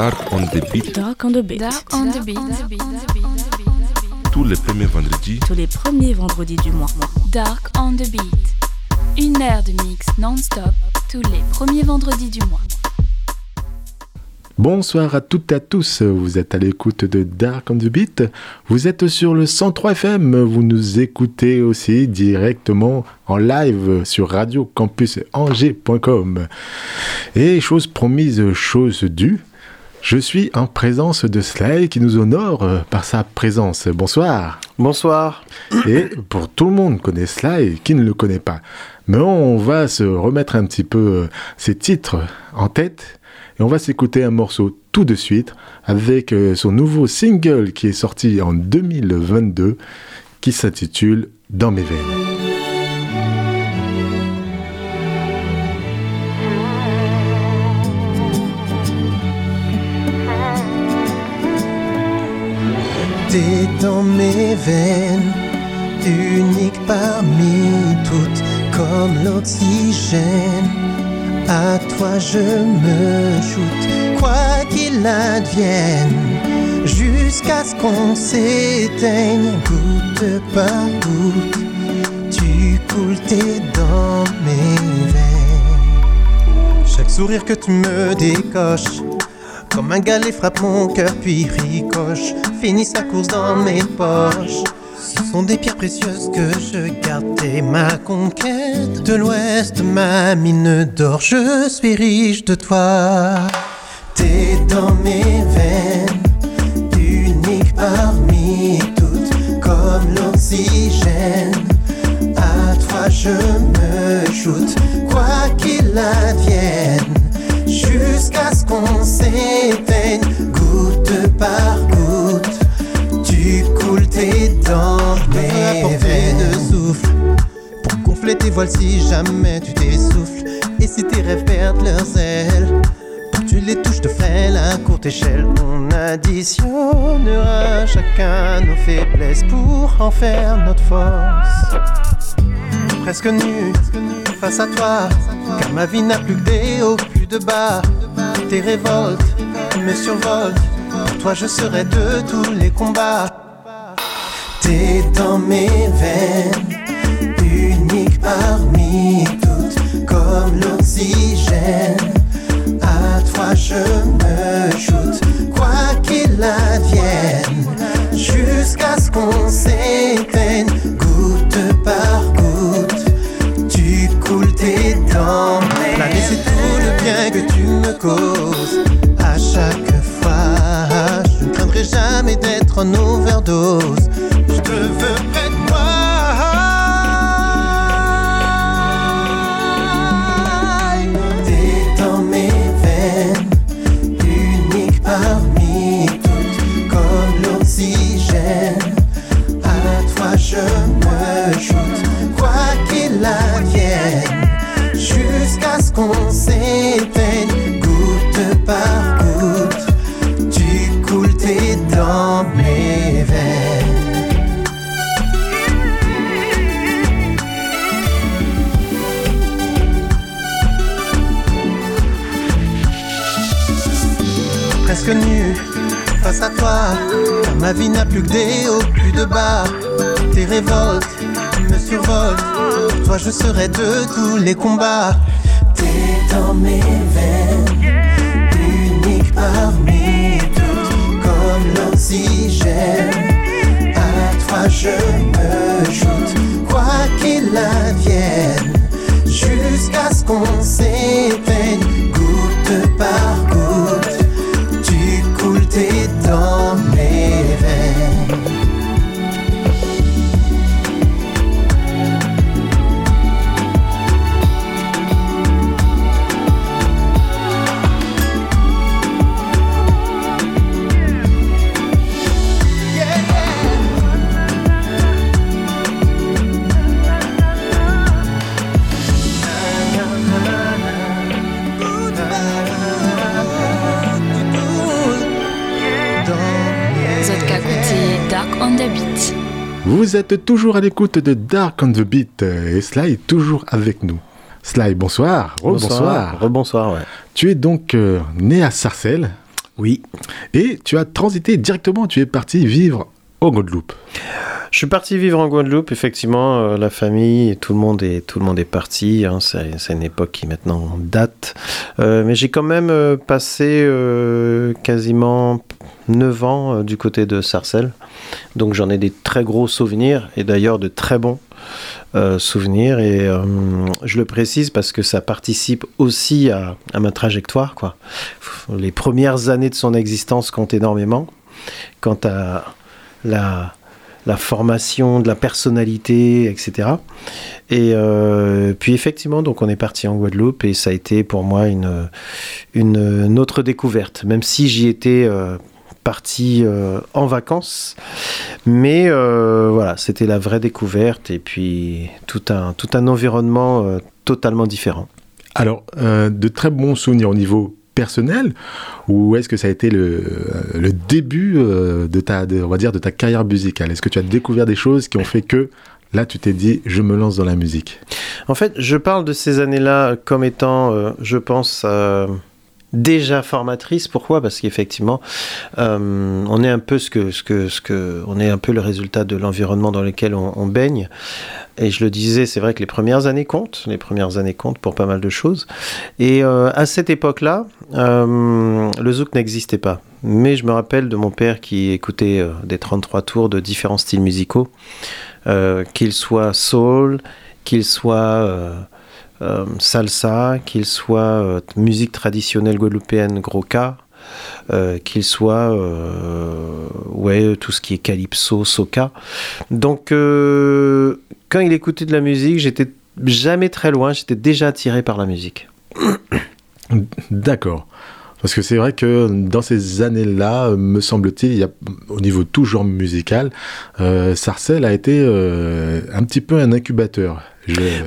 Dark on the Beat. Dark on the Beat. Dark on the Beat. Tous les premiers vendredis. Tous les premiers vendredis du mois. Dark on the Beat. Une heure de mix non-stop tous les premiers vendredis du mois. Bonsoir à toutes et à tous, vous êtes à l'écoute de Dark on the Beat, vous êtes sur le 103 FM, vous nous écoutez aussi directement en live sur radiocampusangers.com. Et chose promise, chose due, je suis en présence de Sly qui nous honore par sa présence. Bonsoir. Bonsoir. Et pour tout le monde connaît Sly, qui ne le connaît pas. Mais on va se remettre un petit peu ses titres en tête et on va s'écouter un morceau tout de suite avec son nouveau single qui est sorti en 2022 qui s'intitule Dans mes veines. T'es dans mes veines, unique parmi toutes, comme l'oxygène. À toi je me shoot, quoi qu'il advienne, jusqu'à ce qu'on s'éteigne, goutte par goutte. Tu coules tes dans mes veines. Chaque sourire que tu me décoches. Comme un galet frappe mon cœur puis ricoche. Finit sa course dans mes poches. Ce sont des pierres précieuses que je garde. T'es ma conquête de l'ouest Ma mine d'or Je suis riche de toi. T'es dans mes veines Unique parmi toutes Comme l'oxygène. À toi je me shoot Quoi qu'il advienne jusqu'à ce qu'on s'éteigne, goutte par goutte. Tu coules tes dents, mais de souffle pour gonfler tes voiles si jamais tu t'essouffles. Et si tes rêves perdent leurs ailes, pour que tu les touches de frêle à courte échelle, on additionnera chacun nos faiblesses pour en faire notre force. Presque nu, face à toi, car ma vie n'a plus que des plus de bas. Tes révoltes me survolent, pour toi je serai de tous les combats. T'es dans mes veines, unique parmi toutes, comme l'oxygène. À toi je me shoot, quoi qu'il advienne, jusqu'à ce qu'on s'éteigne, me causes. À chaque fois, je ne craindrai jamais d'être en overdose. Je te veux près de moi. T'es dans mes veines, unique parmi toutes, comme l'oxygène. À toi je me shoot, quoi qu'il advienne, jusqu'à ce qu'on s'éteigne, par goutte. Tu coules tes dans mes veines. presque nu face à toi. Ma vie n'a plus que des hauts, plus de bas. Tes révoltes me survolent. Toi, je serai de tous les combats. T'es dans mes veines, parmi toutes, comme l'oxygène. À toi, je me shoot, quoi qu'il advienne, jusqu'à ce qu'on s'éteigne, Vous êtes toujours à l'écoute de Dark on the Beat et Sly est toujours avec nous. Sly, bonsoir. Bonsoir. Rebonsoir, ouais. Tu es donc euh, né à Sarcelles. Oui. Et tu as transité directement, tu es parti vivre au Guadeloupe. Je suis parti vivre en Guadeloupe, effectivement, euh, la famille, tout le monde est, tout le monde est parti. hein, c'est, une époque qui maintenant date. Euh, mais j'ai quand même euh, passé quasiment 9 ans du côté de Sarcelles. Donc j'en ai des très gros souvenirs et d'ailleurs de très bons souvenirs. Et je le précise parce que ça participe aussi à, ma trajectoire. Les premières années de son existence comptent énormément. Quant à la, formation de la personnalité, etc. Et euh, puis effectivement, donc on est parti en Guadeloupe et ça a été pour moi une, une, autre découverte, même si j'y étais euh, parti euh, en vacances. Mais voilà, c'était la vraie découverte et puis tout un, tout un environnement totalement différent. Alors, de très bons souvenirs au niveau personnel ou est-ce que ça a été le, le début euh, de ta, on va dire, de ta carrière musicale? Est-ce que tu as découvert des choses qui ont fait que là, tu t'es dit, je me lance dans la musique? En fait, je parle de ces années-là comme étant, euh, je pense, euh, déjà formatrices. Pourquoi? Parce qu'effectivement, euh, on est un peu ce que, ce que, ce que, on est un peu le résultat de l'environnement dans lequel on, baigne. Et je le disais, c'est vrai que les premières années comptent. Les premières années comptent pour pas mal de choses. Et euh, à cette époque-là, euh, le zouk n'existait pas. Mais je me rappelle de mon père qui écoutait des 33 tours de différents styles musicaux, qu'ils soient soul, qu'ils soient euh, salsa, qu'ils soient euh, musique traditionnelle guadeloupéenne gros euh, qu'il soit ouais tout ce qui est calypso, soca. Donc quand il écoutait de la musique, j'étais jamais très loin, j'étais déjà attiré par la musique. D'accord. Parce que c'est vrai que dans ces années-là, me semble-t-il, au niveau tout genre musical, euh, Sarcelles a été euh, un petit peu un incubateur.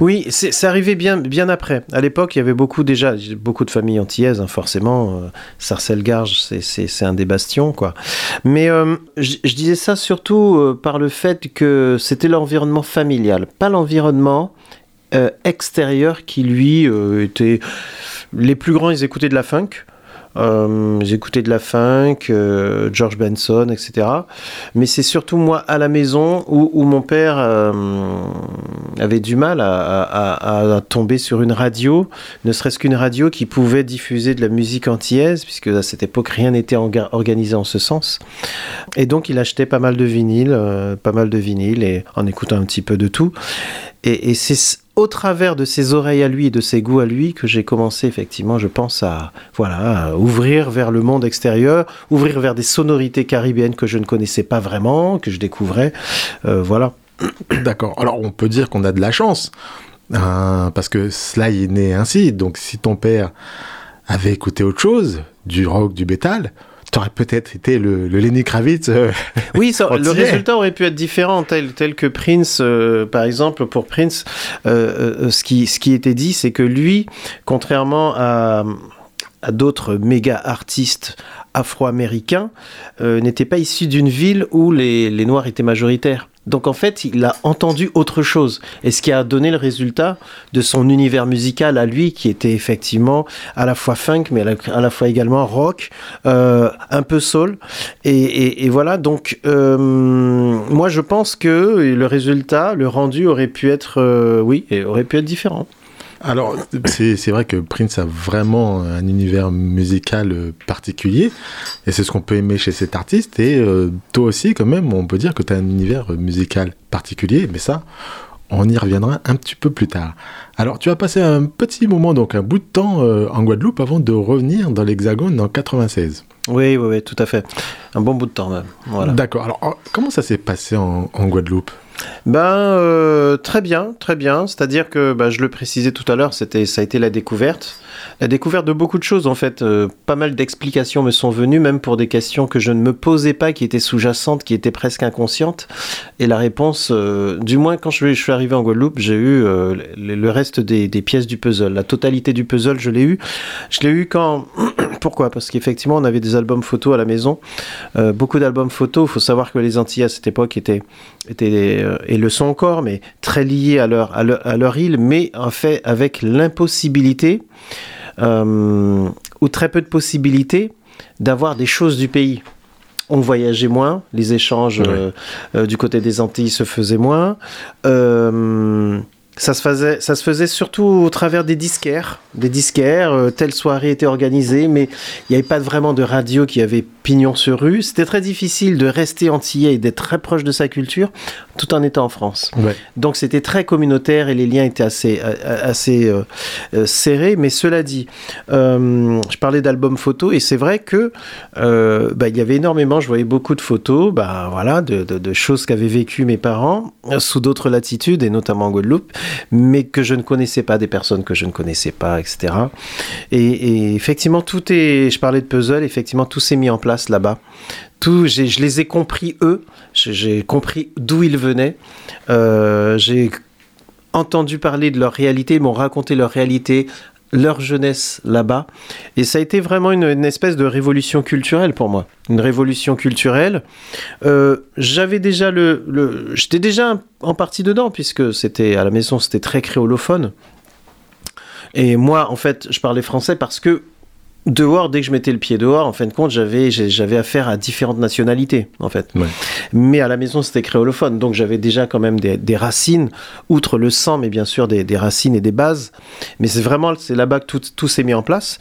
Oui, c'est arrivé bien, après. À l'époque, il y avait beaucoup déjà, beaucoup de familles antillaises, hein, forcément. Euh, Sarcelles-Garges, c'est- un des bastions, quoi. Mais euh, je disais ça surtout euh, par le fait que c'était l'environnement familial, pas l'environnement extérieur qui, lui, était... Les plus grands, ils écoutaient de la funk. Euh, ils écoutaient de la funk, euh, George Benson, etc. Mais c'est surtout moi à la maison où, mon père euh, avait du mal à, tomber sur une radio, ne serait-ce qu'une radio qui pouvait diffuser de la musique antillaise, puisque à cette époque rien n'était organisé en ce sens. Et donc il achetait pas mal de vinyles, pas mal de vinyles, et en écoutant un petit peu de tout. Et, et c'est au travers de ses oreilles à lui et de ses goûts à lui que j'ai commencé effectivement, je pense, à voilà, ouvrir vers le monde extérieur, ouvrir vers des sonorités caribéennes que je ne connaissais pas vraiment, que je découvrais. Euh, voilà. D'accord. Alors, on peut dire qu'on a de la chance, hein, parce que cela est né ainsi. Donc, si ton père avait écouté autre chose, du rock, du métal, tu aurais peut-être été le, le Lenny Kravitz. euh, Oui, ça- le résultat aurait pu être différent, tel, tel que Prince, euh, par exemple, pour Prince, euh, ce, qui, ce qui était dit, c'est que lui, contrairement à, à d'autres méga artistes afro-américains, n'était pas issu d'une ville où les, les Noirs étaient majoritaires. Donc en fait, il a entendu autre chose. Et ce qui a donné le résultat de son univers musical à lui, qui était effectivement à la fois funk, mais à la, fois également rock, euh, un peu soul. Et voilà, donc euh, moi je pense que le résultat, le rendu aurait pu être, euh, oui, et aurait pu être différent. Alors, c'est vrai que Prince a vraiment un univers musical euh, particulier, et c'est ce qu'on peut aimer chez cet artiste. Et euh, toi aussi, quand même, on peut dire que tu as un univers musical particulier, mais ça, on y reviendra un petit peu plus tard. Alors, tu as passé un petit moment, donc un bout de temps euh, en Guadeloupe avant de revenir dans l'Hexagone en 96. Oui, oui, oui, tout à fait. Un bon bout de temps même. Voilà. D'accord. Alors, comment ça s'est passé en, en Guadeloupe? Ben euh, très bien, très bien. C'est-à-dire que ben, je le précisais tout à l'heure, c'était ça a été la découverte, la découverte de beaucoup de choses en fait. Euh, pas mal d'explications me sont venues, même pour des questions que je ne me posais pas, qui étaient sous-jacentes, qui étaient presque inconscientes. Et la réponse, euh, du moins quand je, suis arrivé en Guadeloupe, j'ai eu le, reste des, des pièces du puzzle, la totalité du puzzle, je l'ai eu. Je l'ai eu quand pourquoi? Parce qu'effectivement, on avait des albums photos à la maison, beaucoup d'albums photos. Il faut savoir que les Antilles à cette époque étaient, étaient euh, et le sont encore, mais très liés à leur, à leur, à leur île, mais en fait avec l'impossibilité, euh, ou très peu de possibilités, d'avoir des choses du pays. On voyageait moins, les échanges euh, euh, du côté des Antilles se faisaient moins. Euh, ça se, faisait, ça se faisait surtout au travers des disquaires. Des disquaires, euh, telle soirée était organisée, mais il n'y avait pas vraiment de radio qui avait pignon sur rue. C'était très difficile de rester antillais et d'être très proche de sa culture tout en étant en France. Ouais. Donc c'était très communautaire et les liens étaient assez, euh, assez euh, euh, serrés. Mais cela dit, euh, je parlais d'albums photos et c'est vrai que bah, il y avait énormément, je voyais beaucoup de photos, bah, voilà, de, de- de choses qu'avaient vécues mes parents sous d'autres latitudes et notamment en Guadeloupe, mais que je ne connaissais pas, des personnes que je ne connaissais pas, etc. Et, effectivement, tout est, je parlais de puzzle, effectivement, tout s'est mis en place là-bas. Tout, je les ai compris eux, j'ai- j'ai compris d'où ils venaient. Euh, j'ai entendu parler de leur réalité, ils m'ont raconté leur réalité, leur jeunesse là-bas. Et ça a été vraiment une, espèce de révolution culturelle pour moi. Une révolution culturelle. Euh, J'avais déjà le. le J'étais déjà en partie dedans, puisque c'était à la maison, c'était très créolophone. Et moi, en fait, je parlais français parce que dehors, dès que je mettais le pied dehors, en fin de compte, j'avais j'avais affaire à différentes nationalités, en fait. Ouais. Mais à la maison, c'était créolophone, donc j'avais déjà quand même des, des racines, outre le sang, mais bien sûr des, des racines et des bases. Mais c'est vraiment c'est là-bas que tout, tout s'est mis en place.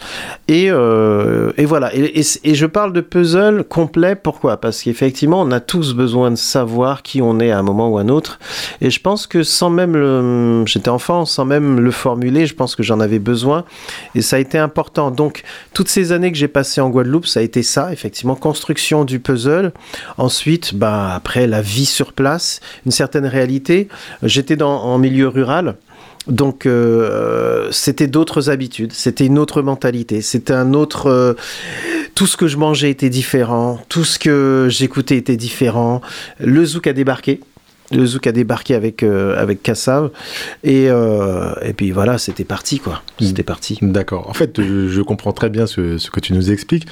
Et, euh, et voilà. Et, et- et je parle de puzzle complet. Pourquoi? Parce qu'effectivement, on a tous besoin de savoir qui on est à un moment ou à un autre. Et je pense que sans même le, j'étais enfant, sans même le formuler, je pense que j'en avais besoin. Et ça a été important. Donc toutes ces années que j'ai passées en Guadeloupe, ça a été ça, effectivement, construction du puzzle. Ensuite, bah, après, la vie sur place, une certaine réalité. J'étais dans, en milieu rural. Donc, euh, c'était d'autres habitudes, c'était une autre mentalité, c'était un autre. euh, tout ce que je mangeais était différent, tout ce que j'écoutais était différent. Le zouk a débarqué. Le zouk a débarqué avec, euh, avec Kassav. Et, euh, et puis voilà, c'était parti, quoi. C'était parti. D'accord. En fait, je, je comprends très bien ce, ce que tu nous expliques,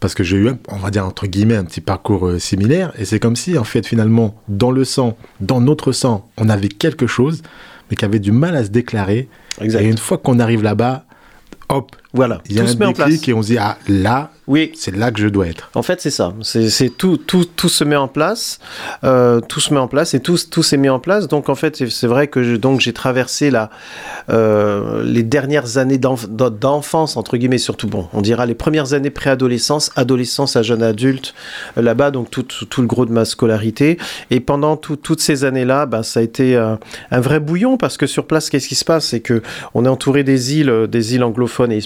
parce que j'ai eu, on va dire entre guillemets, un petit parcours euh, similaire, et c'est comme si, en fait, finalement, dans le sang, dans notre sang, on avait quelque chose, mais qui avait du mal à se déclarer. Exact. Et une fois qu'on arrive là-bas, hop, Voilà, il y a tout un se met en place. et on se dit, ah, là, Oui, c'est là que je dois être. En fait, c'est ça. C'est tout, tout, tout se met en place. Euh, tout se met en place et tout, tout s'est mis en place. Donc, en fait, c'est- vrai que je- donc j'ai traversé la, euh, les dernières années d'enf- d'enfance, entre guillemets, surtout, bon, on dira les premières années préadolescence, adolescence à jeune adulte, euh, là-bas, donc tout, tout, tout le gros de ma scolarité. Et pendant tout- toutes ces années-là, bah, ça a été un, un vrai bouillon parce que sur place, qu'est-ce qui se passe? C'est que on est entouré des îles, des îles anglophones et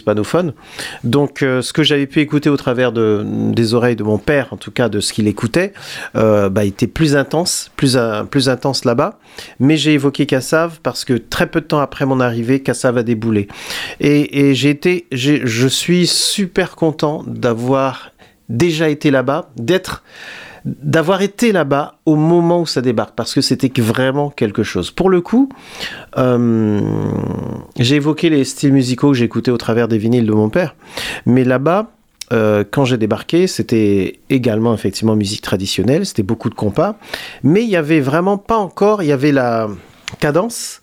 Donc, euh, ce que j'avais pu écouter au travers de, des oreilles de mon père, en tout cas de ce qu'il écoutait, euh, bah, était plus intense, plus, euh, plus intense là-bas. Mais j'ai évoqué Kassav parce que très peu de temps après mon arrivée, Kassav a déboulé. Et, et j'ai été, je suis super content d'avoir déjà été là-bas, d'être d'avoir été là-bas au moment où ça débarque, parce que c'était vraiment quelque chose. Pour le coup, euh, j'ai évoqué les styles musicaux que j'écoutais au travers des vinyles de mon père, mais là-bas, euh, quand j'ai débarqué, c'était également effectivement musique traditionnelle, c'était beaucoup de compas, mais il y avait vraiment pas encore, il y avait la cadence,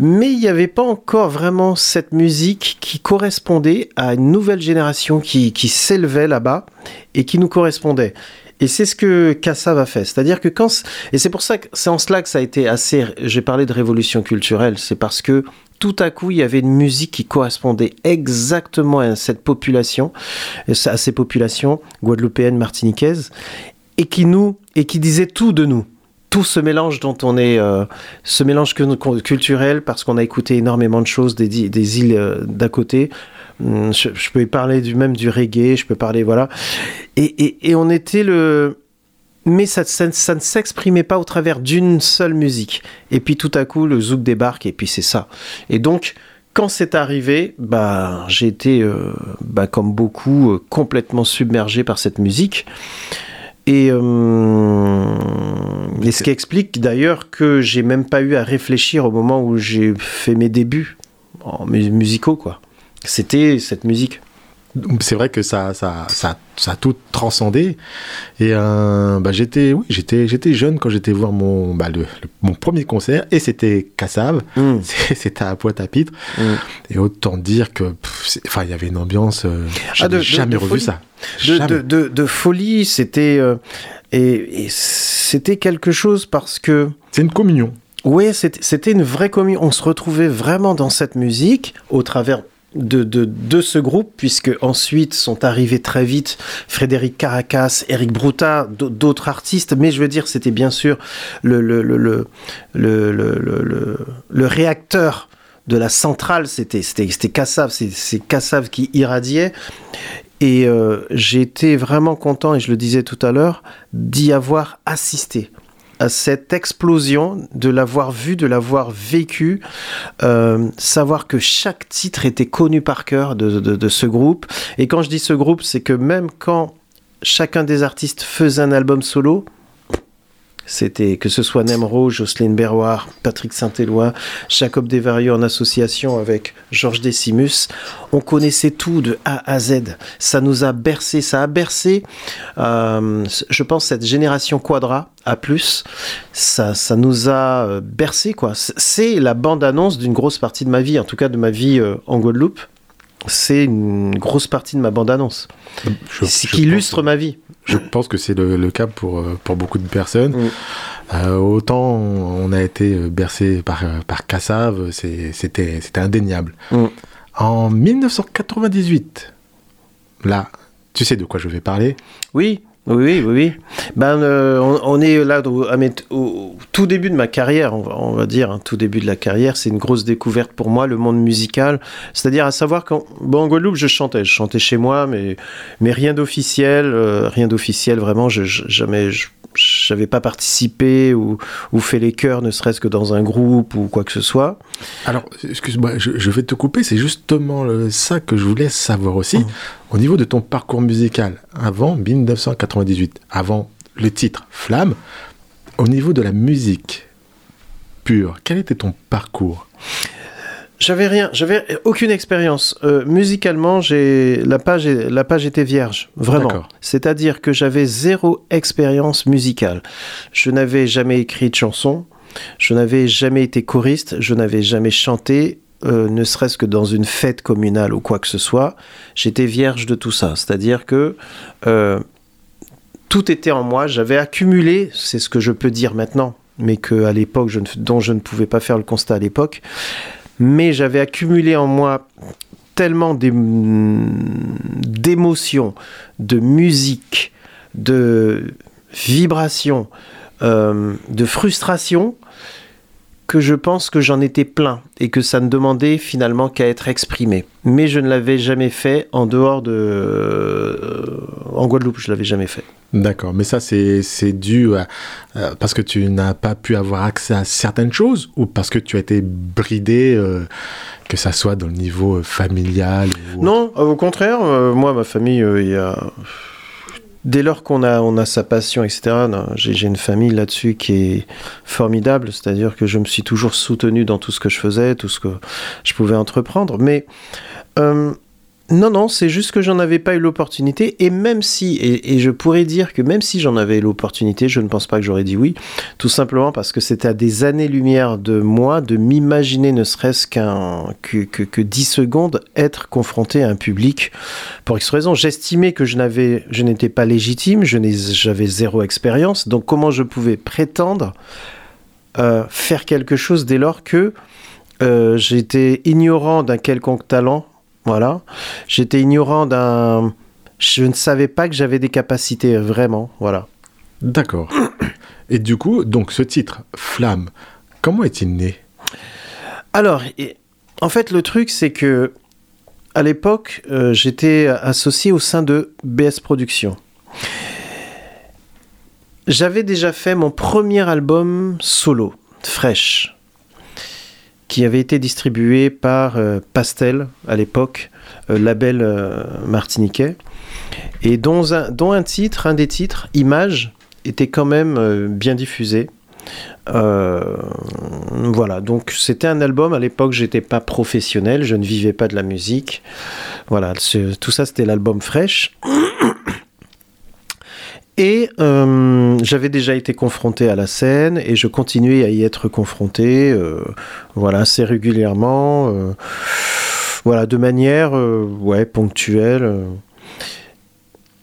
mais il n'y avait pas encore vraiment cette musique qui correspondait à une nouvelle génération qui s'élevait là-bas et qui nous correspondait. Et c'est ce que Kassav a fait. C'est-à-dire que quand. Et c'est pour ça que c'est en cela que ça a été assez. J'ai parlé de révolution culturelle. C'est parce que tout à coup, il y avait une musique qui correspondait exactement à cette population, à ces populations guadeloupéennes, martiniquaises, et qui nous. et qui disait tout de nous tout ce mélange dont on est, euh, ce mélange culturel, parce qu'on a écouté énormément de choses des, des îles euh, d'à côté. Hum, Je, peux parler du même du reggae, je peux parler voilà. Et, et, on était le, mais ça, ça, ne s'exprimait pas au travers d'une seule musique. Et puis tout à coup, le zouk débarque et puis c'est ça. Et donc. Quand c'est arrivé, bah, j'ai été, euh, bah, comme beaucoup, euh, complètement submergé par cette musique. Et, euh, et ce qui explique d'ailleurs que j'ai même pas eu à réfléchir au moment où j'ai fait mes débuts musicaux, quoi. C'était cette musique. c'est vrai que ça, ça, ça, ça a tout transcendé. Et euh, bah, j'étais, oui, j'étais, j'étais jeune quand j'étais voir mon, bah, le, le- mon premier concert, et c'était Cassav. Mm. C'était à Pointe-à-Pitre. Mm. Et autant dire que, enfin, il y avait une ambiance. euh, Ah, de- jamais de revu folie. ça. de, Jamais. folie, c'était euh, et, et c'était quelque chose parce que C'est une communion. c'était c'était une vraie communion. On se retrouvait vraiment dans cette musique au travers de, de, ce groupe, puisque ensuite sont arrivés très vite Frédéric Caracas, Eric Bruta, d'au- d'autres artistes, mais je veux dire, c'était bien sûr le, le, le, le, le, réacteur de la centrale, c'était Kassav, c'est Kassav qui irradiait. Et euh, été vraiment content, et je le disais tout à l'heure, d'y avoir assisté à cette explosion, de l'avoir vu, de l'avoir vécu, euh, savoir que chaque titre était connu par cœur de, ce groupe. Et quand je dis ce groupe, c'est que même quand chacun des artistes faisait un album solo, c'était que ce soit Nemro, Jocelyne Berroir, Patrick Saint-Éloi, Jacob Desvarieux en association avec Georges Decimus. On connaissait tout de A à Z. Ça nous a bercé, ça a bercé, euh, je pense, cette génération Quadra à plus. Ça, ça nous a euh, bercé, quoi. C'est la bande-annonce d'une grosse partie de ma vie, en tout cas de ma vie euh, en Guadeloupe. C'est une grosse partie de ma bande-annonce. Ce qui illustre ma vie. Je pense que c'est le, le cas pour, euh, pour beaucoup de personnes. Euh, autant on a été euh, bercé par, par Kassav, c'est- c'était indéniable. En 1998, là, tu sais de quoi je vais parler Oui, oui, oui, oui. Ben, euh, on, est là au, tout début de ma carrière, on va, dire, hein, tout début de la carrière. C'est une grosse découverte pour moi, le monde musical. C'est-à-dire à savoir qu'en Guadeloupe, je chantais, je chantais chez moi, mais, mais rien d'officiel, euh, rien d'officiel, vraiment. Je, je- jamais, je- j'avais pas participé ou, ou fait les chœurs, ne serait-ce que dans un groupe ou quoi que ce soit. Alors, excuse-moi, je, je vais te couper, c'est justement euh, ça que je voulais savoir aussi. Mm. Au niveau de ton parcours musical, avant 1998, avant le titre Flamme, au niveau de la musique pure, quel était ton parcours? J'avais rien, j'avais aucune expérience. Euh, musicalement, j'ai la page, la page était vierge, vraiment. C'est-à-dire que j'avais zéro expérience musicale. Je n'avais jamais écrit de chanson, je n'avais jamais été choriste, je n'avais jamais chanté, euh, ne serait-ce que dans une fête communale ou quoi que ce soit. J'étais vierge de tout ça. C'est-à-dire que euh, tout était en moi. J'avais accumulé, c'est ce que je peux dire maintenant, mais que à l'époque, je ne- dont je ne pouvais pas faire le constat à l'époque. Mais j'avais accumulé en moi tellement d'ém- d'émotions, de musique, de vibrations, euh, de frustration, que je pense que j'en étais plein et que ça ne demandait finalement qu'à être exprimé. Mais je ne l'avais jamais fait en dehors de... euh, en Guadeloupe, je l'avais jamais fait. D'accord, mais ça c'est dû à, euh, parce que tu n'as pas pu avoir accès à certaines choses ou parce que tu as été bridé, euh, que ça soit dans le niveau familial ou Non, au contraire, moi, ma famille, il y a... Dès lors qu'on a, on a sa passion, etc., j'ai une famille là-dessus qui est formidable, c'est-à-dire que je me suis toujours soutenu dans tout ce que je faisais, tout ce que je pouvais entreprendre, mais euh, non, non, c'est juste que j'en avais pas eu l'opportunité, et même si, et, je pourrais dire que même si j'en avais l'opportunité, je ne pense pas que j'aurais dit oui, tout simplement parce que c'était à des années-lumière de moi de m'imaginer ne serait-ce qu'un que, que, que 10 secondes être confronté à un public pour X raison. J'estimais que je n'avais je n'étais pas légitime, je j'avais zéro expérience, donc comment je pouvais prétendre euh, faire quelque chose dès lors que euh, j'étais ignorant d'un quelconque talent, voilà, j'étais ignorant d'un je ne savais pas que j'avais des capacités vraiment, voilà. D'accord. Et du coup, donc ce titre Flamme, comment est-il né? Alors, en fait, le truc, c'est que à l'époque, euh, j'étais associé au sein de BS Productions. J'avais déjà fait mon premier album solo, Fresh, qui avait été distribué par euh, Pastel à l'époque, euh, label euh, martiniquais, et dont un, dont un titre, un des titres, Image, était quand même bien diffusé. Voilà, donc c'était un album. À l'époque, j'étais pas professionnel, je ne vivais pas de la musique. Voilà, tout ça, c'était l'album fraîche. Et euh, j'avais déjà été confronté à la scène et je continuais à y être confronté, euh, voilà, assez régulièrement, euh, voilà, de manière, ouais, ponctuelle.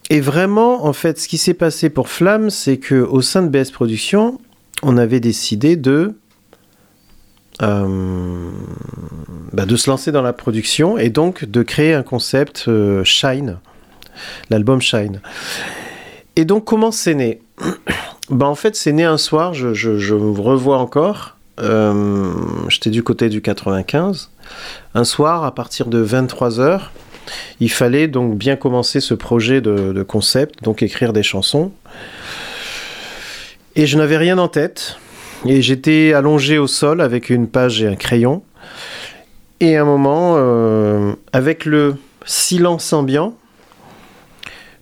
Et vraiment, en fait, ce qui s'est passé pour Flamme, c'est que au sein de BS Productions, on avait décidé de bah, de se lancer dans la production et donc de créer un concept Shine, l'album Shine. Et donc comment c'est né bah, En fait c'est né un soir, je, je- me revois encore, euh, j'étais du côté du 95, un soir à partir de 23h, il fallait donc bien commencer ce projet de, de concept, donc écrire des chansons. Et je n'avais rien en tête. Et j'étais allongé au sol avec une page et un crayon. Et à un moment, euh, avec le silence ambiant,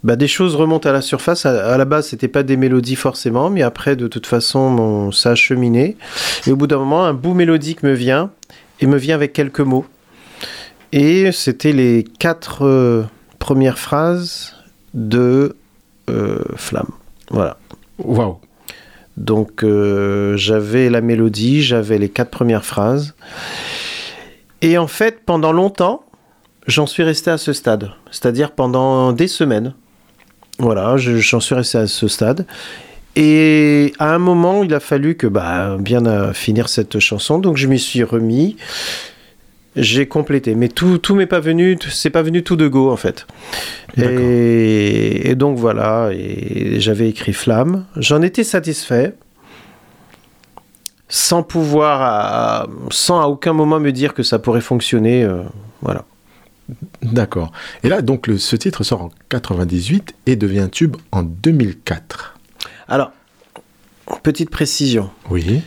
bah, des choses remontent à la surface. À, à la base, c'était pas des mélodies forcément, mais après, de toute façon, ça a cheminé. Et au bout d'un moment, un bout mélodique me vient et me vient avec quelques mots. Et c'était les quatre euh, premières phrases de euh, Flamme. Voilà. Waouh. Donc euh, j'avais la mélodie, j'avais les quatre premières phrases. Et en fait, pendant longtemps, j'en suis resté à ce stade. C'est-à-dire pendant des semaines. Voilà, je- j'en suis resté à ce stade. Et à un moment, il a fallu que bah, bien euh, finir cette chanson. Donc je m'y suis remis. J'ai complété. Mais tout, tout m'est pas venu, c'est pas venu tout de go en fait. Et, et donc voilà, et j'avais écrit Flamme. J'en étais satisfait, sans pouvoir, à- sans à aucun moment me dire que ça pourrait fonctionner. euh, voilà. D'accord. Et là, donc, le- ce titre sort en 98 et devient tube en 2004. Alors, petite précision. Oui.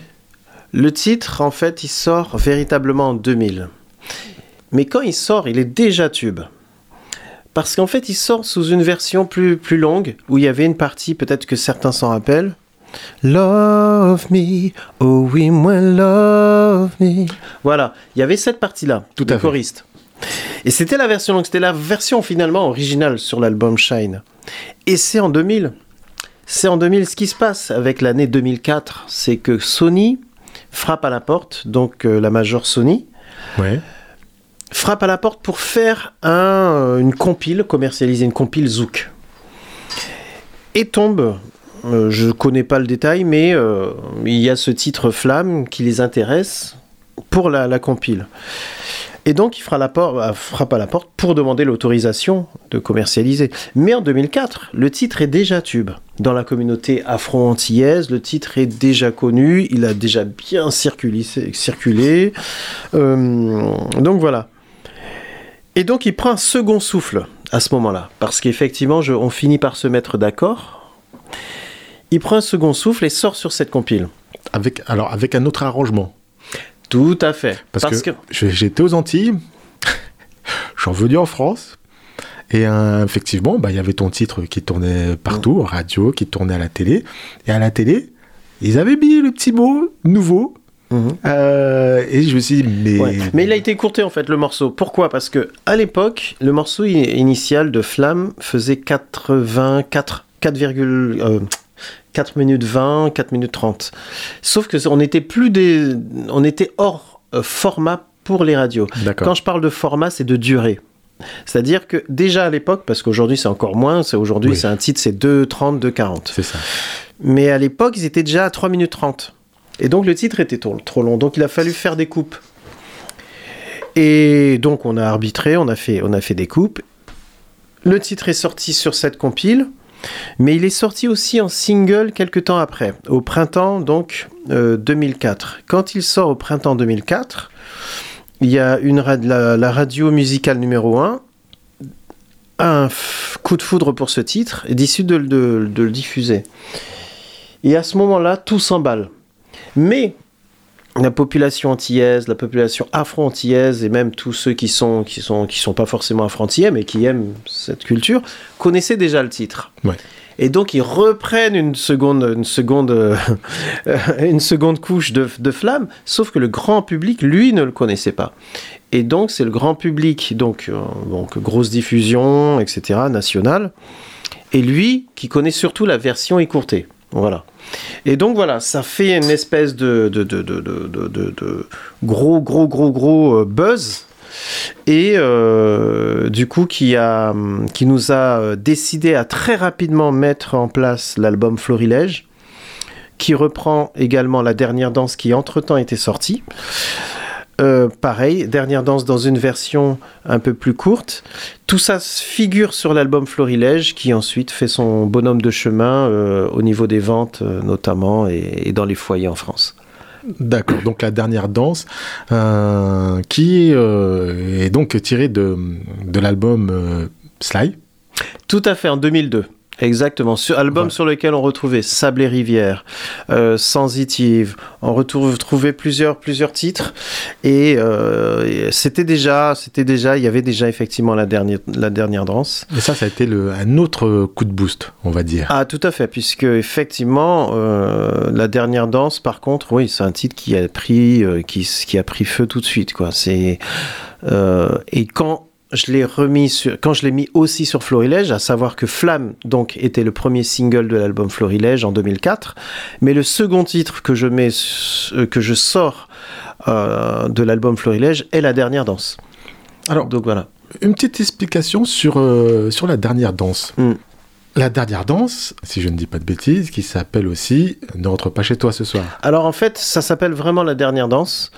Le titre, en fait, il sort véritablement en 2000. Mais quand il sort, il est déjà tube. Parce qu'en fait, il sort sous une version plus, plus longue, où il y avait une partie, peut-être que certains s'en rappellent. Love me, oh oui, moi love me. Voilà, il y avait cette partie-là, Tout à choriste. Et c'était la version c'était la version finalement originale sur l'album Shine. Et c'est en 2000. C'est en 2000 ce qui se passe avec l'année 2004, c'est que Sony frappe à la porte, donc euh, la major Sony, Ouais. frappe à la porte pour faire un, une compile, commercialiser une compile Zouk. Et tombe, euh, je connais pas le détail, mais euh, il y a ce titre Flamme qui les intéresse pour la, la compile. Et donc il fera la euh, frappe à la porte pour demander l'autorisation de commercialiser. Mais en 2004, le titre est déjà tube. Dans la communauté afro-antillaise, le titre est déjà connu, il a déjà bien circulé. circulé. Euh, donc voilà. Et donc il prend un second souffle à ce moment-là, parce qu'effectivement, on finit par se mettre d'accord. Il prend un second souffle et sort sur cette compile. Avec, alors, avec un autre arrangement. Tout à fait. Parce, que, j'étais aux Antilles, je suis revenu en France, et euh, effectivement, bah, il y avait ton titre qui tournait partout, en radio, qui tournait à la télé. Et à la télé, ils avaient mis le petit mot nouveau. Mhm. Euh, et je me suis dit, mais. Ouais. Mais il a été courté en fait le morceau. Pourquoi? Parce que à l'époque, le morceau initial de Flamme faisait 84, 4, euh, 4 minutes 20, 4 minutes 30. Sauf que on était plus des, on était hors euh, format pour les radios. Quand je parle de format, c'est de durée. C'est-à-dire que déjà à l'époque, parce qu'aujourd'hui c'est encore moins, c'est aujourd'hui Oui. c'est un titre, c'est 2,30, 2,40. C'est ça. Mais à l'époque, ils étaient déjà à 3 minutes 30. Et donc le titre était trop, trop long. Donc il a fallu faire des coupes. Et donc on a arbitré, on a fait, on a fait des coupes. Le titre est sorti sur cette compile, mais il est sorti aussi en single quelques temps après, au printemps donc euh, 2004. Quand il sort au printemps 2004, il y a une la, radio musicale numéro 1 a un coup de foudre pour ce titre et décide de, de- de le diffuser. Et à ce moment-là, tout s'emballe. Mais la population antillaise, la population afro-antillaise et même tous ceux qui sont qui sont qui sont pas forcément afro-antillais mais qui aiment cette culture connaissaient déjà le titre. Ouais. Et donc ils reprennent une seconde une seconde euh, une seconde couche de, de flamme, sauf que le grand public lui ne le connaissait pas. Et donc c'est le grand public donc euh, donc grosse diffusion etc nationale et lui qui connaît surtout la version écourtée. Voilà. Et donc voilà, ça fait une espèce de, gros, gros, gros, gros euh, buzz. Et euh, du coup, qui, a, qui nous a euh, décidé à très rapidement mettre en place l'album Florilège, qui reprend également la dernière danse qui entre-temps était sortie. Euh, pareil, dernière danse dans une version un peu plus courte. Tout ça se figure sur l'album Florilège qui ensuite fait son bonhomme de chemin euh, au niveau des ventes euh, notamment et, et dans les foyers en France. D'accord, donc la dernière danse, qui est donc tirée de, de l'album Sly. Tout à fait, en 2002. Exactement, sur album sur lequel on retrouvait Sable et Rivière, euh, Sensitive, on retrouvait plusieurs plusieurs titres et, euh, et c'était déjà c'était déjà il y avait déjà effectivement la dernière la dernière danse. Et ça, ça a été le, un autre coup de boost, on va dire. Ah, tout à fait, puisque effectivement, euh, la dernière danse, par contre, oui, c'est un titre qui a pris, qui, qui a pris feu tout de suite, quoi. C'est et quand je l'ai remis sur, quand je l'ai mis aussi sur Florilège, à savoir que Flamme, donc, était le premier single de l'album Florilège en 2004, mais le second titre que je mets, euh, que je sors euh, de l'album Florilège est la dernière danse. Alors, Donc voilà. une petite explication sur, euh, sur la dernière danse. Mm. La dernière danse, si je ne dis pas de bêtises, qui s'appelle aussi Ne rentre pas chez toi ce soir. Alors en fait, ça s'appelle vraiment la dernière danse.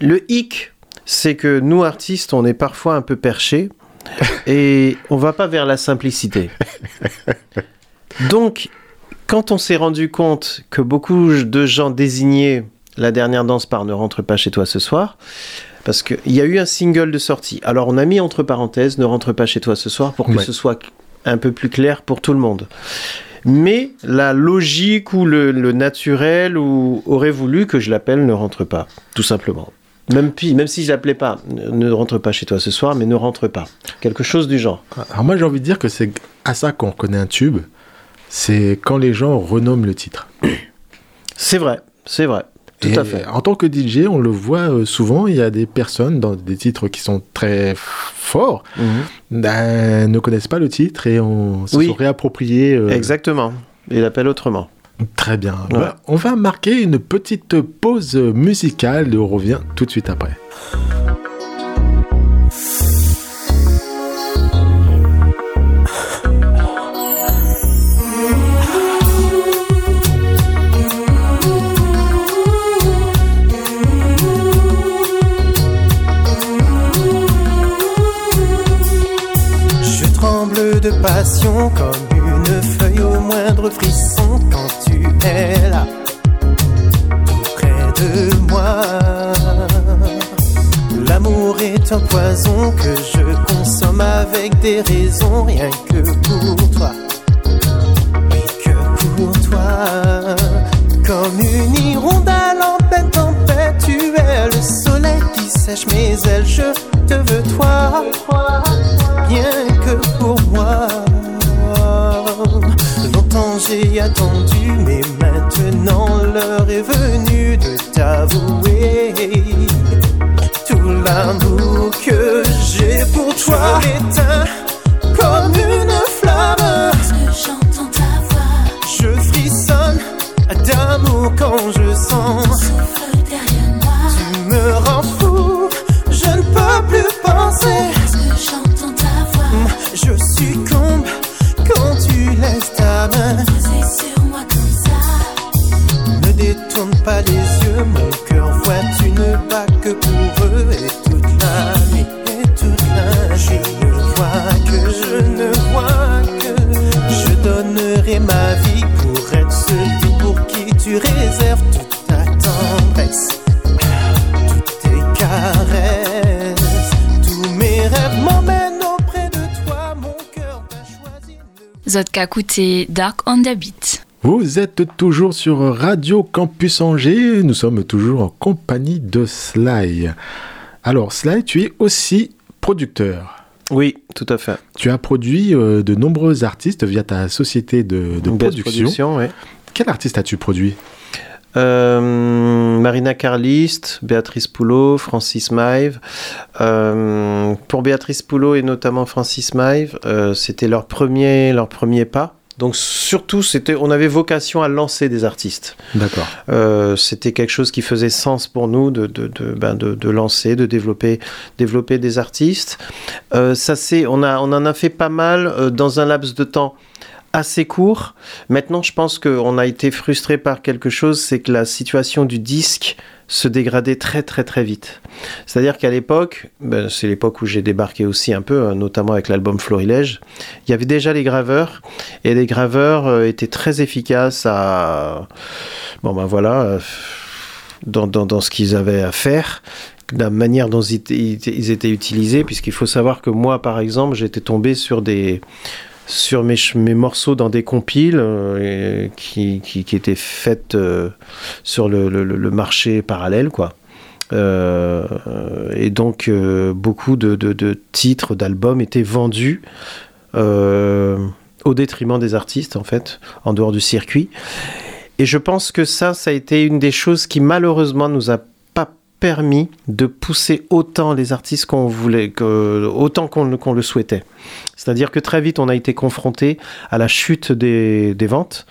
Le hic, c'est que nous artistes, on est parfois un peu perchés et on va pas vers la simplicité. Donc, quand on s'est rendu compte que beaucoup de gens désignaient la dernière danse par Ne rentre pas chez toi ce soir, parce qu'il y a eu un single de sortie. Alors on a mis entre parenthèses Ne rentre pas chez toi ce soir pour que Ouais. ce soit un peu plus clair pour tout le monde. Mais la logique ou le, le naturel ou, aurait voulu que je l'appelle Ne rentre pas, tout simplement. Même, puis, même si je l'appelais pas ne, rentre pas chez toi ce soir, mais ne rentre pas. Quelque chose du genre. Alors moi, j'ai envie de dire que c'est à ça qu'on reconnaît un tube. C'est quand les gens renomment le titre. C'est vrai, c'est vrai. Tout Et à fait. En tant que DJ, on le voit euh, souvent, il y a des personnes dans des titres qui sont très forts, Mhm. ben, ne connaissent pas le titre et on se Oui. sont réappropriés. euh, Exactement. Il appelle autrement. Très bien. Ouais. Ben, on va marquer une petite pause musicale et on revient tout de suite après. Je tremble de passion comme une feuille au moindre frisson quand tu es là, près de moi. L'amour est un poison que je consomme avec des raisons, rien que pour toi. Oui, que pour toi. Comme une hirondelle en pleine tempête, tu es le soleil qui sèche mes ailes. Je te veux, toi rien que pour moi. J'ai attendu, mais maintenant l'heure est venue de t'avouer tout l'amour que j'ai pour toi. Je Kouté, Dark on the Beat. Vous êtes toujours sur Radio Campus Angers. Nous sommes toujours en compagnie de Sly. Alors, Sly, tu es aussi producteur. Oui, tout à fait. Tu as produit euh, de nombreux artistes via ta société de, production. ouais. Quel artiste as-tu produit? Euh, Marina Carlist, Béatrice Poulot, Francis Maïve. Euh, pour Béatrice Poulot et notamment Francis Maïve, euh, c'était leur premier, leur premier pas. Donc surtout, c'était, on avait vocation à lancer des artistes. D'accord. Euh, c'était quelque chose qui faisait sens pour nous de, de, de, ben de, lancer, de développer, développer des artistes. Euh, ça c'est, on, a, on en a fait pas mal euh, dans un laps de temps assez court. Maintenant, je pense qu'on a été frustré par quelque chose, c'est que la situation du disque se dégradait très très très vite. C'est-à-dire qu'à l'époque, ben, c'est l'époque où j'ai débarqué aussi un peu, hein, notamment avec l'album Florilège, il y avait déjà les graveurs, et les graveurs euh, étaient très efficaces à... Bon ben voilà, euh, dans, ce qu'ils avaient à faire la manière dont ils étaient utilisés, puisqu'il faut savoir que moi, par exemple, j'étais tombé sur des sur mes, mes morceaux dans des compiles euh, qui, qui, étaient faites euh, sur le, le- marché parallèle, quoi. Euh, et donc, beaucoup de, de- de titres, d'albums étaient vendus au détriment des artistes, en fait, en dehors du circuit. Et je pense que ça, ça a été une des choses qui, malheureusement, nous a permis de pousser autant les artistes qu'on voulait, autant qu'on le- souhaitait. C'est-à-dire que très vite, on a été confronté à la chute des, ventes,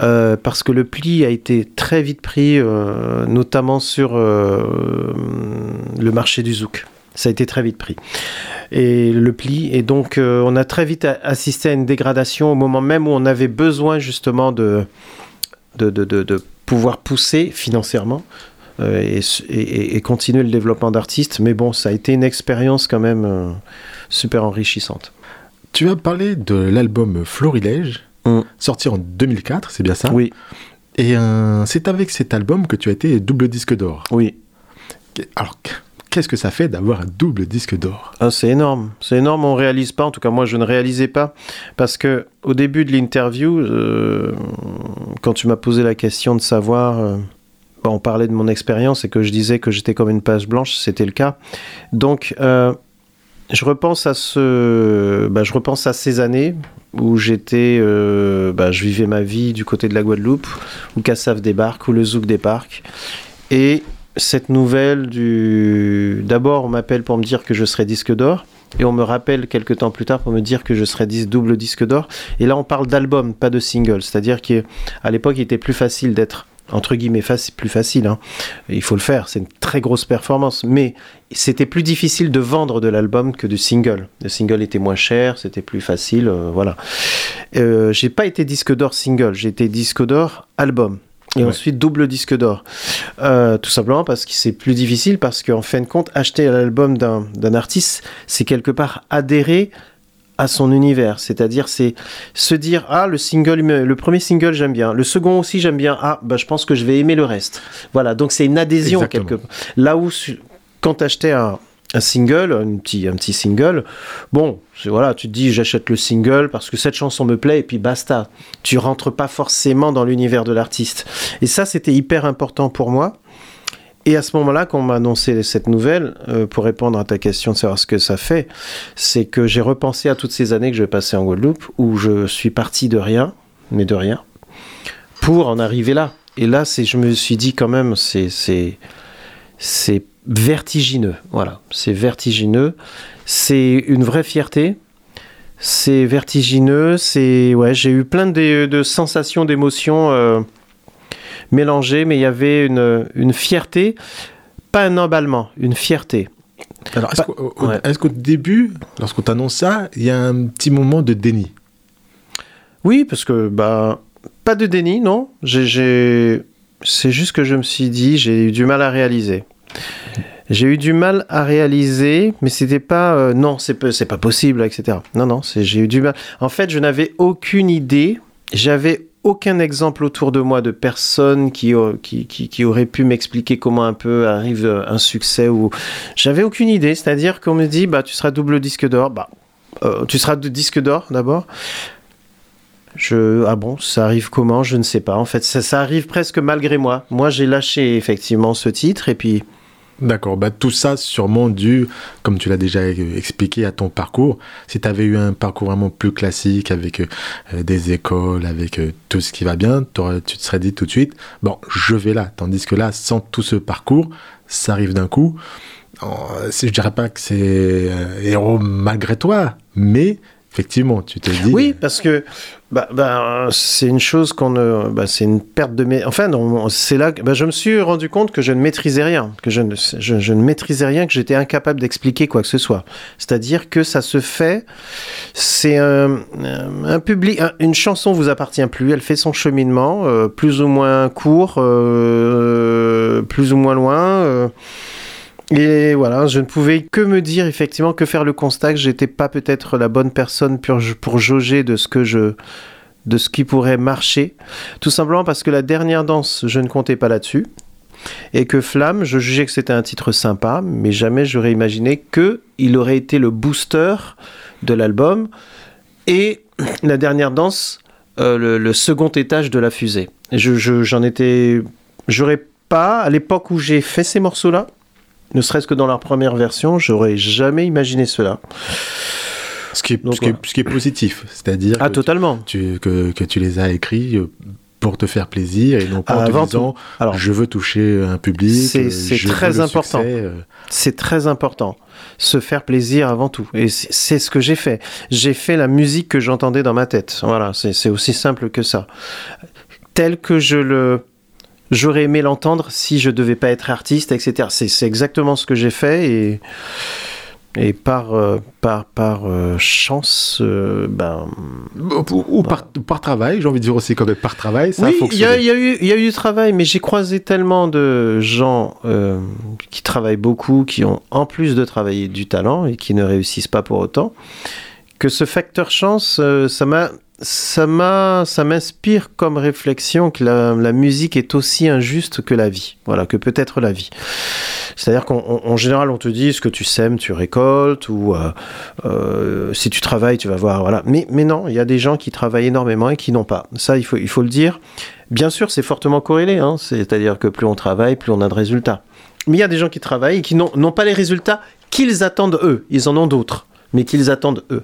euh, parce que le pli a été très vite pris, euh, notamment sur euh, le marché du zouk. Ça a été très vite pris. Et le pli, et donc on a très vite assisté à une dégradation au moment même où on avait besoin justement de, de, pouvoir pousser financièrement et, et- et continuer le développement d'artistes. Mais bon, ça a été une expérience quand même euh, super enrichissante. Tu as parlé de l'album Florilège, Mm. sorti en 2004, c'est bien ça? Oui, Et euh, c'est avec cet album que tu as été double disque d'or. oui. Alors, qu'est-ce que ça fait d'avoir un double disque d'or? Ah, c'est énorme, c'est énorme, on réalise pas, en tout cas moi je ne réalisais pas, parce que au début de l'interview, euh, quand tu m'as posé la question de savoir, euh, on parlait de mon expérience et que je disais que j'étais comme une page blanche, c'était le cas. Donc euh, je repense à ce, bah, je repense à ces années où j'étais, euh, bah, je vivais ma vie du côté de la Guadeloupe, où Cassav débarque, où le Zouk débarque, et cette nouvelle du... D'abord, on m'appelle pour me dire que je serai disque d'or. Et on me rappelle quelques temps plus tard pour me dire que je serai double disque d'or. Et là, on parle d'album, pas de single. C'est-à-dire qu'à l'époque, il était plus facile d'être, entre guillemets, faci- plus facile. hein. Il faut le faire, c'est une très grosse performance. Mais c'était plus difficile de vendre de l'album que du single. Le single était moins cher, c'était plus facile, euh, voilà. Euh, j'ai pas été disque d'or single, j'ai été disque d'or album. Et Ouais. ensuite double disque d'or. Euh, tout simplement parce que c'est plus difficile, parce qu'en fin de compte, acheter l'album d'un d'un artiste, c'est quelque part adhérer à son univers. C'est-à-dire, c'est se dire Ah, le single, le premier single, j'aime bien. Le second aussi, j'aime bien. Ah, bah, je pense que je vais aimer le reste. Voilà, donc c'est une adhésion Exactement. quelque Là où, quand tu achetais un, un single, un petit, un petit single, bon, voilà, tu te dis j'achète le single parce que cette chanson me plaît et puis basta. Tu rentres pas forcément dans l'univers de l'artiste. Et ça, c'était hyper important pour moi. Et à ce moment-là, quand on m'a annoncé cette nouvelle, euh, pour répondre à ta question de savoir ce que ça fait, c'est que j'ai repensé à toutes ces années que j'ai passées en Guadeloupe, où je suis parti de rien, mais de rien, pour en arriver là. Et là, c'est, je me suis dit quand même, c'est, c'est, c'est vertigineux. Voilà, c'est vertigineux. C'est une vraie fierté. C'est vertigineux. C'est ouais, j'ai eu plein de, de sensations, d'émotions euh, mélangées, mais il y avait une, une fierté, pas un emballement, une fierté. Alors, est-ce qu'au ouais. début, lorsqu'on t'annonce ça, il y a un petit moment de déni? Oui, parce que bah pas de déni, non. C'est juste que je me suis dit, j'ai eu du mal à réaliser. J'ai eu du mal à réaliser, mais c'était pas euh, non, c'est pas, c'est pas possible, etc. Non, non, j'ai eu du mal. En fait, je n'avais aucune idée. J'avais aucun exemple autour de moi de personnes qui, qui, qui, auraient pu m'expliquer comment un peu arrive euh, un succès ou j'avais aucune idée. C'est-à-dire qu'on me dit bah tu seras double disque d'or, bah euh, tu seras de disque d'or d'abord. Je, ah bon, ça arrive comment? Je ne sais pas. En fait, ça, ça arrive presque malgré moi. Moi, j'ai lâché effectivement ce titre et puis D'accord, bah, tout ça sûrement dû, comme tu l'as déjà expliqué, à ton parcours. Si tu avais eu un parcours vraiment plus classique, avec euh, des écoles, avec euh, tout ce qui va bien, tu te serais dit tout de suite, bon, je vais là. Tandis que là, sans tout ce parcours, ça arrive d'un coup. Je dirais pas que c'est euh, héros malgré toi, mais effectivement, tu te dis... Oui, parce que bah, bah, c'est une chose qu'on ne. Bah, c'est une perte de. Enfin, c'est là que bah, je me suis rendu compte que je ne maîtrisais rien, que je ne, je, ne maîtrisais rien, que j'étais incapable d'expliquer quoi que ce soit. C'est-à-dire que ça se fait. C'est un, public. un- une chanson vous appartient plus, elle fait son cheminement, euh, plus ou moins court, euh, plus ou moins loin. Et voilà, je ne pouvais que me dire effectivement que faire le constat que j'étais pas peut-être la bonne personne pour, pour jauger de ce que je de ce qui pourrait marcher, tout simplement parce que la dernière danse, je ne comptais pas là-dessus. Et que Flamme, je jugeais que c'était un titre sympa, mais jamais j'aurais imaginé que il aurait été le booster de l'album et la dernière danse, euh, le, second étage de la fusée. Je- j'en étais, j'aurais pas à l'époque où j'ai fait ces morceaux-là, ne serait-ce que dans leur première version, j'aurais jamais imaginé cela. Ce qui est, Donc, ce qui est- voilà. ce qui est positif, c'est-à-dire Ah, que, totalement. tu, que, que tu les as écrits euh, pour te faire plaisir et non pas en Avant te disant Alors, je veux toucher un public. C'est- euh, très important. euh. c'est très important. Se faire plaisir avant tout. Et c'est ce que j'ai fait. J'ai fait la musique que j'entendais dans ma tête. Voilà, c'est aussi simple que ça. Tel que je le. J'aurais aimé l'entendre si je devais pas être artiste, etc. C'est exactement ce que j'ai fait et. Et par, euh, par, par euh, chance, euh, ben, Ou, ou par, par travail, j'ai envie de dire aussi quand même par travail, ça a oui, il y, a- il y a eu, il y a eu du travail, mais j'ai croisé tellement de gens qui travaillent beaucoup, qui ont en plus de travailler du talent et qui ne réussissent pas pour autant, que ce facteur chance, ça m'a, ça m'inspire comme réflexion que la, musique est aussi injuste que la vie. Voilà, que peut être la vie. C'est-à-dire qu'en en- en général, on te dit ce que tu sèmes, tu récoltes, ou euh, euh, si tu travailles, tu vas voir. Voilà. Mais, mais non, il y a des gens qui travaillent énormément et qui n'ont pas. Ça, il faut, il faut le dire. Bien sûr, c'est fortement corrélé. hein. C'est-à-dire que plus on travaille, plus on a de résultats. Mais il y a des gens qui travaillent et qui n'ont pas les résultats qu'ils attendent eux. Ils en ont d'autres, mais qu'ils attendent eux.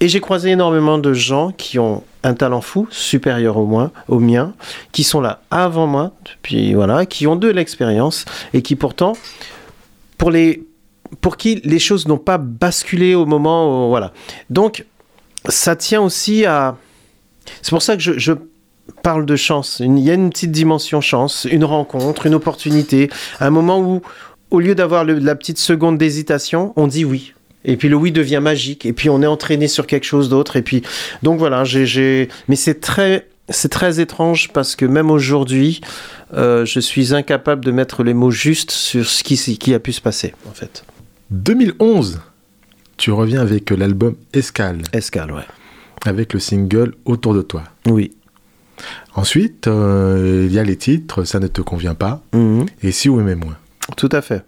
Et j'ai croisé énormément de gens qui ont un talent fou, supérieur au, moins, au mien, qui sont là avant moi, puis voilà, qui ont de l'expérience et qui pourtant, pour les, pour qui les choses n'ont pas basculé au moment, où- voilà. Donc, ça tient aussi à. C'est pour ça que je, je parle de chance. Il y a une petite dimension chance, une rencontre, une opportunité, un moment où, au lieu d'avoir la petite seconde d'hésitation, on dit oui. Et puis le oui devient magique. Et puis on est entraîné sur quelque chose d'autre. Et puis donc voilà, j'ai, mais c'est très, c'est très étrange parce que même aujourd'hui, euh, je suis incapable de mettre les mots justes sur ce qui, a pu se passer en fait. 2011, tu reviens avec l'album Escale, Escale, ouais. avec le single Autour de toi. Oui. Ensuite, euh, il y a les titres Ça ne te convient pas Mhm. et Si oui mais moins. Tout à fait.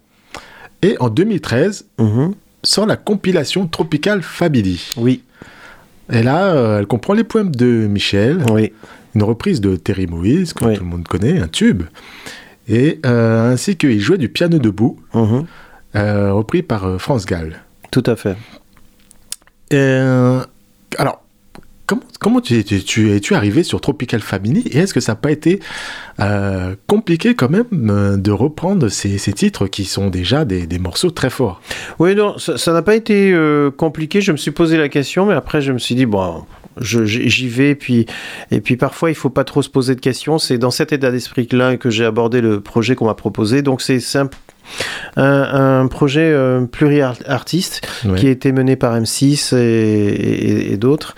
Et en 2013, Mhm. Sort la compilation Tropical Family. Oui. Et là, euh, elle comprend les poèmes de Michel, Oui. une reprise de Terry Moïse, que Oui. tout le monde connaît, un tube, et euh, ainsi qu'il jouait du piano debout, Mhm. euh, repris par France Gall. Tout à fait. Euh, alors, comment, comment tu, tu, tu es-tu arrivé sur Tropical Family et est-ce que ça n'a pas été euh, compliqué quand même euh, de reprendre ces, ces titres qui sont déjà des, des morceaux très forts? Oui, non, ça n'a pas été euh, compliqué. Je me suis posé la question, mais après, je me suis dit, bon, j'y vais. Et puis, et puis, parfois, il faut pas trop se poser de questions. C'est dans cet état d'esprit-là que j'ai abordé le projet qu'on m'a proposé. Donc, c'est c'est un, un, projet euh, pluri-artiste Ouais. qui a été mené par M6 et, et- et d'autres.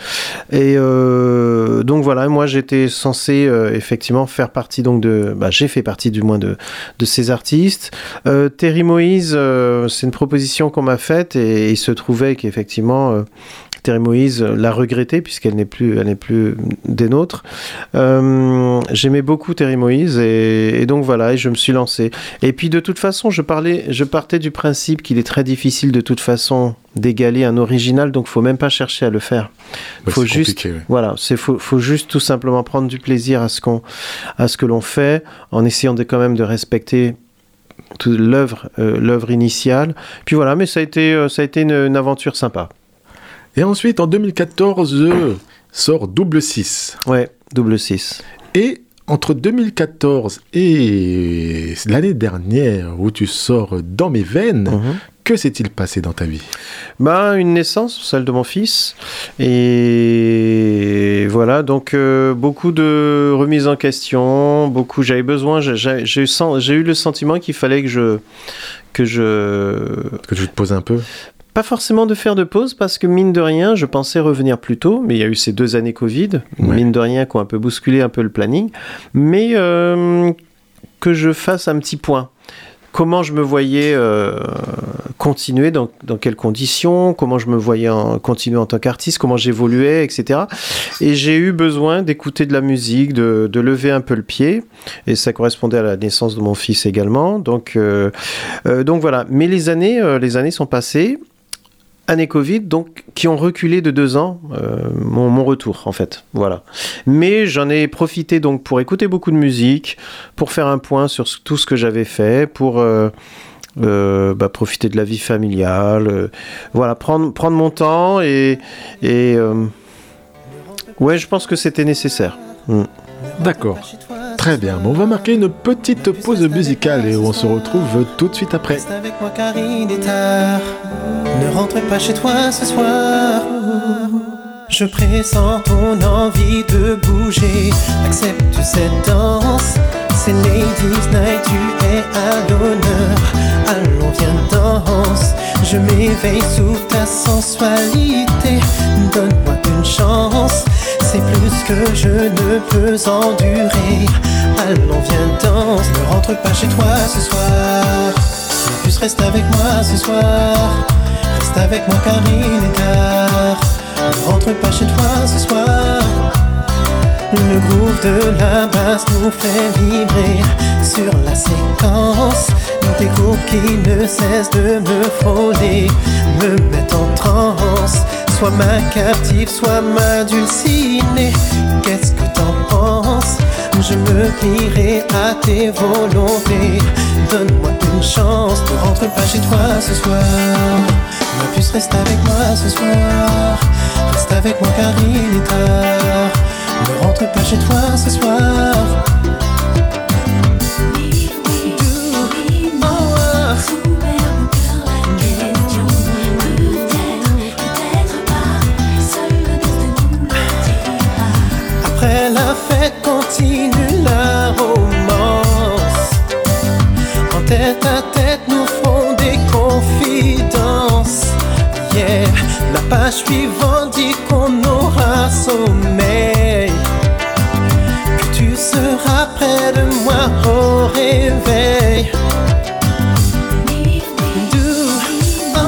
Et euh, donc voilà, moi j'étais censé euh, effectivement faire partie donc de, bah, j'ai fait partie du moins de, de ces artistes. Terry Moïse, c'est une proposition qu'on m'a faite et il se trouvait qu'effectivement Terry Moïse euh, l'a regretté puisqu'elle n'est plus, elle n'est plus des nôtres. Euh, J'aimais beaucoup Terry Moïse et, et donc voilà, et je me suis lancé. Et puis de toute façon, je parlais, je partais du principe qu'il est très difficile de toute façon d'égaler un original, donc faut même pas chercher à le faire. Ouais, faut juste, ouais. voilà, c'est faut, faut juste tout simplement prendre du plaisir à ce qu'on, à ce que l'on fait, en essayant de quand même de respecter l'œuvre, euh, l'œuvre initiale. Puis voilà, mais ça a été, ça a été une, une aventure sympa. Et ensuite, en 2014, euh, sort Double 6. Ouais, double 6. Et entre 2014 et l'année dernière, où tu sors Dans mes veines, Mhm. que s'est-il passé dans ta vie? Bah, une naissance, celle de mon fils. Et voilà, donc euh, beaucoup de remises en question, beaucoup. J'avais besoin, eu, j'ai eu le sentiment qu'il fallait que je. que je. Que tu te poses un peu? Pas forcément de faire de pause, parce que mine de rien, je pensais revenir plus tôt, mais il y a eu ces deux années Covid, Ouais. mine de rien, qui ont un peu bousculé un peu le planning. Mais euh, que je fasse un petit point. Comment je me voyais euh, continuer, dans, dans quelles conditions, comment je me voyais en- continuer en tant qu'artiste, comment j'évoluais, etc. Et j'ai eu besoin d'écouter de la musique, de, de lever un peu le pied, et ça correspondait à la naissance de mon fils également. Donc, euh, donc voilà. Mais les années, les années sont passées. Années Covid, donc qui ont reculé de deux ans euh, mon, retour en fait, voilà. Mais j'en ai profité donc pour écouter beaucoup de musique, pour faire un point sur tout ce que j'avais fait, pour euh, euh, bah, profiter de la vie familiale, voilà, prendre prendre mon temps et ouais, je pense que c'était nécessaire. D'accord. Très bien, on va marquer une petite pause musicale et on se retrouve tout de suite après. Reste avec moi car il est tard. Ne rentre pas chez toi ce soir. Je pressens ton envie de bouger. Accepte cette danse. C'est Ladies Night, tu es à l'honneur. Allons, viens, danse. Je m'éveille sous ta sensualité. Peux endurer. Allons, viens, danse. Ne rentre pas chez toi ce soir. En plus, reste avec moi ce soir. Reste avec moi car il est tard. Ne rentre pas chez toi ce soir. Le groove de la basse nous fait vibrer sur la séquence. Des groupes qui ne cessent de me frôler, me mettent en transe. Soit ma captive, soit ma dulcinée. Qu'est-ce que t'en penses? Je me plierai à tes volontés. Donne-moi une chance, ne rentre pas chez toi ce soir. Ma puce reste avec moi ce soir. Reste avec moi car il est tard. Ne rentre pas chez toi ce soir. La page suivante dit qu'on aura sommeil. Que tu seras près de moi au réveil. Pas.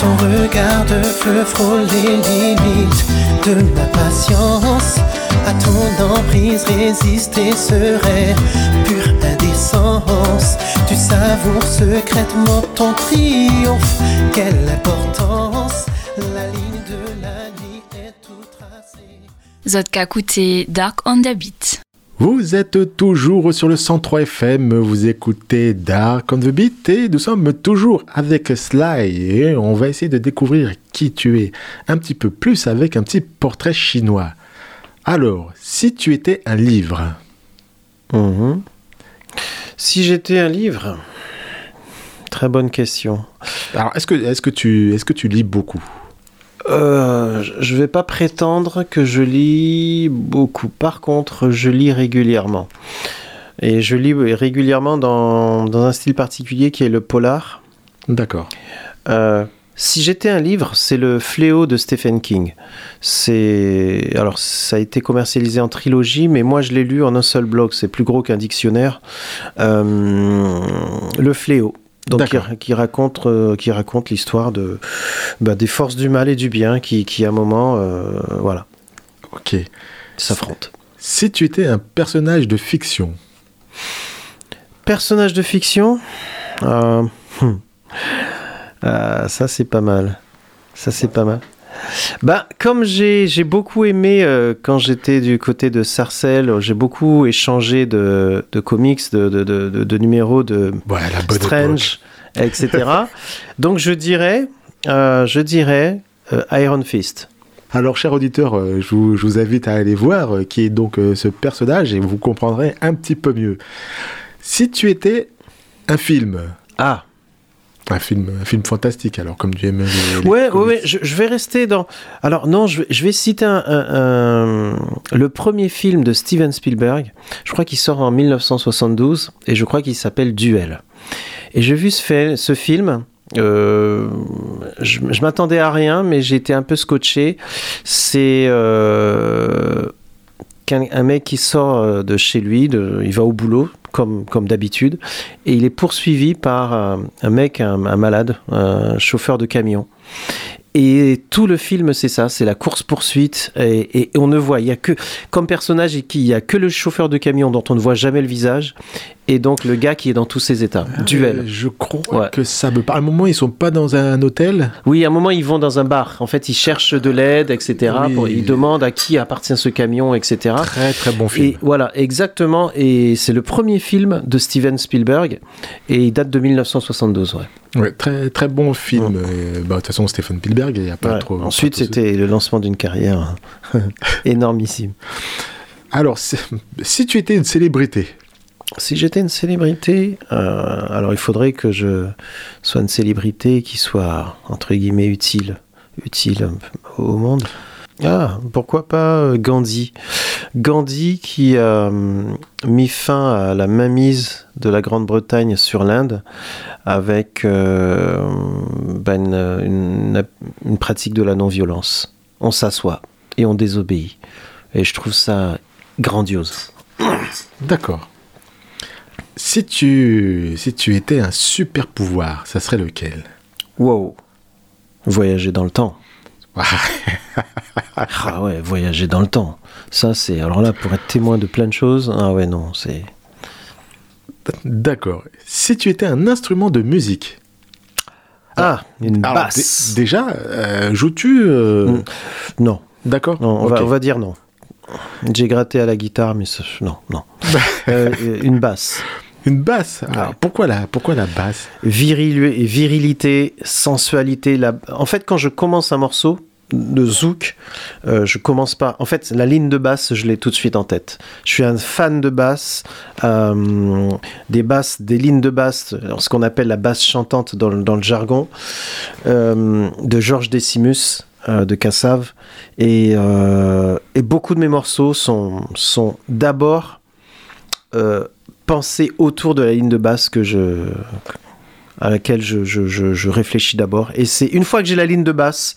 Ton regard de feu frôle les limites de ma patience. À ton emprise résister serait pure indécence. Tu savoures secrètement ton triomphe. Quelle importance! La ligne de la nuit est tout tracée. Zotka Kouté, Dark on the Beat. Vous êtes toujours sur le 103 FM, vous écoutez Dark on the Beat et nous sommes toujours avec Sly et on va essayer de découvrir qui tu es un petit peu plus avec un petit portrait chinois. Alors, si tu étais un livre, Mhm. Si j'étais un livre, très bonne question. alors est-ce que, est que, tu, est que tu lis beaucoup? Euh, je vais pas prétendre que je lis beaucoup. Par contre, je lis régulièrement. Et je lis régulièrement dans, dans un style particulier qui est le polar. D'accord. Euh, Si j'étais un livre, c'est le Fléau de Stephen King. C'est alors ça a été commercialisé en trilogie, mais moi je l'ai lu en un seul bloc. C'est plus gros qu'un dictionnaire. Euh, le Fléau. Donc qui, raconte euh, qui raconte l'histoire de bah, des forces du mal et du bien qui, qui à un moment euh, voilà Ok. s'affrontent. Si tu étais un personnage de fiction, Personnage de fiction, hmm. Ah, ça c'est pas mal. Ça c'est pas mal. Bah, comme j'ai beaucoup aimé euh, quand j'étais du côté de Sarcelles, j'ai beaucoup échangé de, de comics, de, de, de, numéros de ouais, époque. Strange, etc. Donc je dirais, euh, je dirais euh, Iron Fist. Alors, cher auditeur, euh, je vous, je vous invite à aller voir qui est donc ce personnage et vous comprendrez un petit peu mieux. Si tu étais un film, Ah, un film, un film fantastique, alors comme tu aimes les, Ouais, ouais, je, je vais rester dans. Alors, non, je vais, je vais citer un, un- un- le premier film de Steven Spielberg. Je crois qu'il sort en 1972 et je crois qu'il s'appelle Duel. Et j'ai vu ce, film. euh, je je m'attendais à rien, mais j'ai été un peu scotché. C'est euh, un mec qui sort euh, de chez lui, de, il va au boulot, comme, d'habitude, et il est poursuivi par un, un mec, un, malade, un chauffeur de camion. Et tout le film, c'est ça, c'est la course-poursuite. Et, on ne voit, il y a que, comme personnage, il y a que le chauffeur de camion dont on ne voit jamais le visage, et donc le gars qui est dans tous ses états. Duel. Euh, je crois Ouais. que ça me parle. À un moment, ils sont pas dans un hôtel. Oui, à un moment, ils vont dans un bar. En fait, ils cherchent de l'aide, etc. Oui. Pour- ils demandent à qui appartient ce camion, etc. Très très bon film. Et voilà, exactement. Et c'est le premier film de Steven Spielberg. Et il date de 1972, ouais. Ouais, très très bon film. Bah, de toute façon, Stephen Spielberg, il n'y a pas trop. Ensuite, trop- c'était le lancement d'une carrière énormissime. Alors, si tu étais une célébrité, Si j'étais une célébrité, euh, alors il faudrait que je sois une célébrité qui soit, entre guillemets, utile, utile au monde. Ah, pourquoi pas euh, Gandhi Gandhi qui a hum, mis fin à la mainmise de la Grande-Bretagne sur l'Inde avec euh, une- une pratique de la non-violence. On s'assoit et on désobéit. Et je trouve ça grandiose. d'accord. Si tu si tu étais un super pouvoir, ça serait lequel? Wow. Voyager dans le temps. Ah ouais, voyager dans le temps. Ça, c'est. Alors là, pour être témoin de plein de choses, ah ouais, non, c'est. D'accord. Si tu étais un instrument de musique, Ah, une alors, basse. dé- déjà, euh, joues-tu euh, Mm. Non, D'accord. non on, va, on va dire non. J'ai gratté à la guitare, mais ça- non, non. Euh, une basse. Une basse. Alors, Ouais. pourquoi la pourquoi la basse? Viril- virilité, sensualité. La... En fait, quand je commence un morceau de zouk, euh, je commence pas. En fait, la ligne de basse, je l'ai tout de suite en tête. Je suis un fan de basse, euh, des basses, des lignes de basse, ce qu'on appelle la basse chantante dans le, dans le jargon, euh, de Georges Decimus. de Cassav et, euh, et beaucoup de mes morceaux sont, sont d'abord euh, pensés autour de la ligne de basse que je, à laquelle je, je- je- je réfléchis d'abord. Et c'est une fois que j'ai la ligne de basse,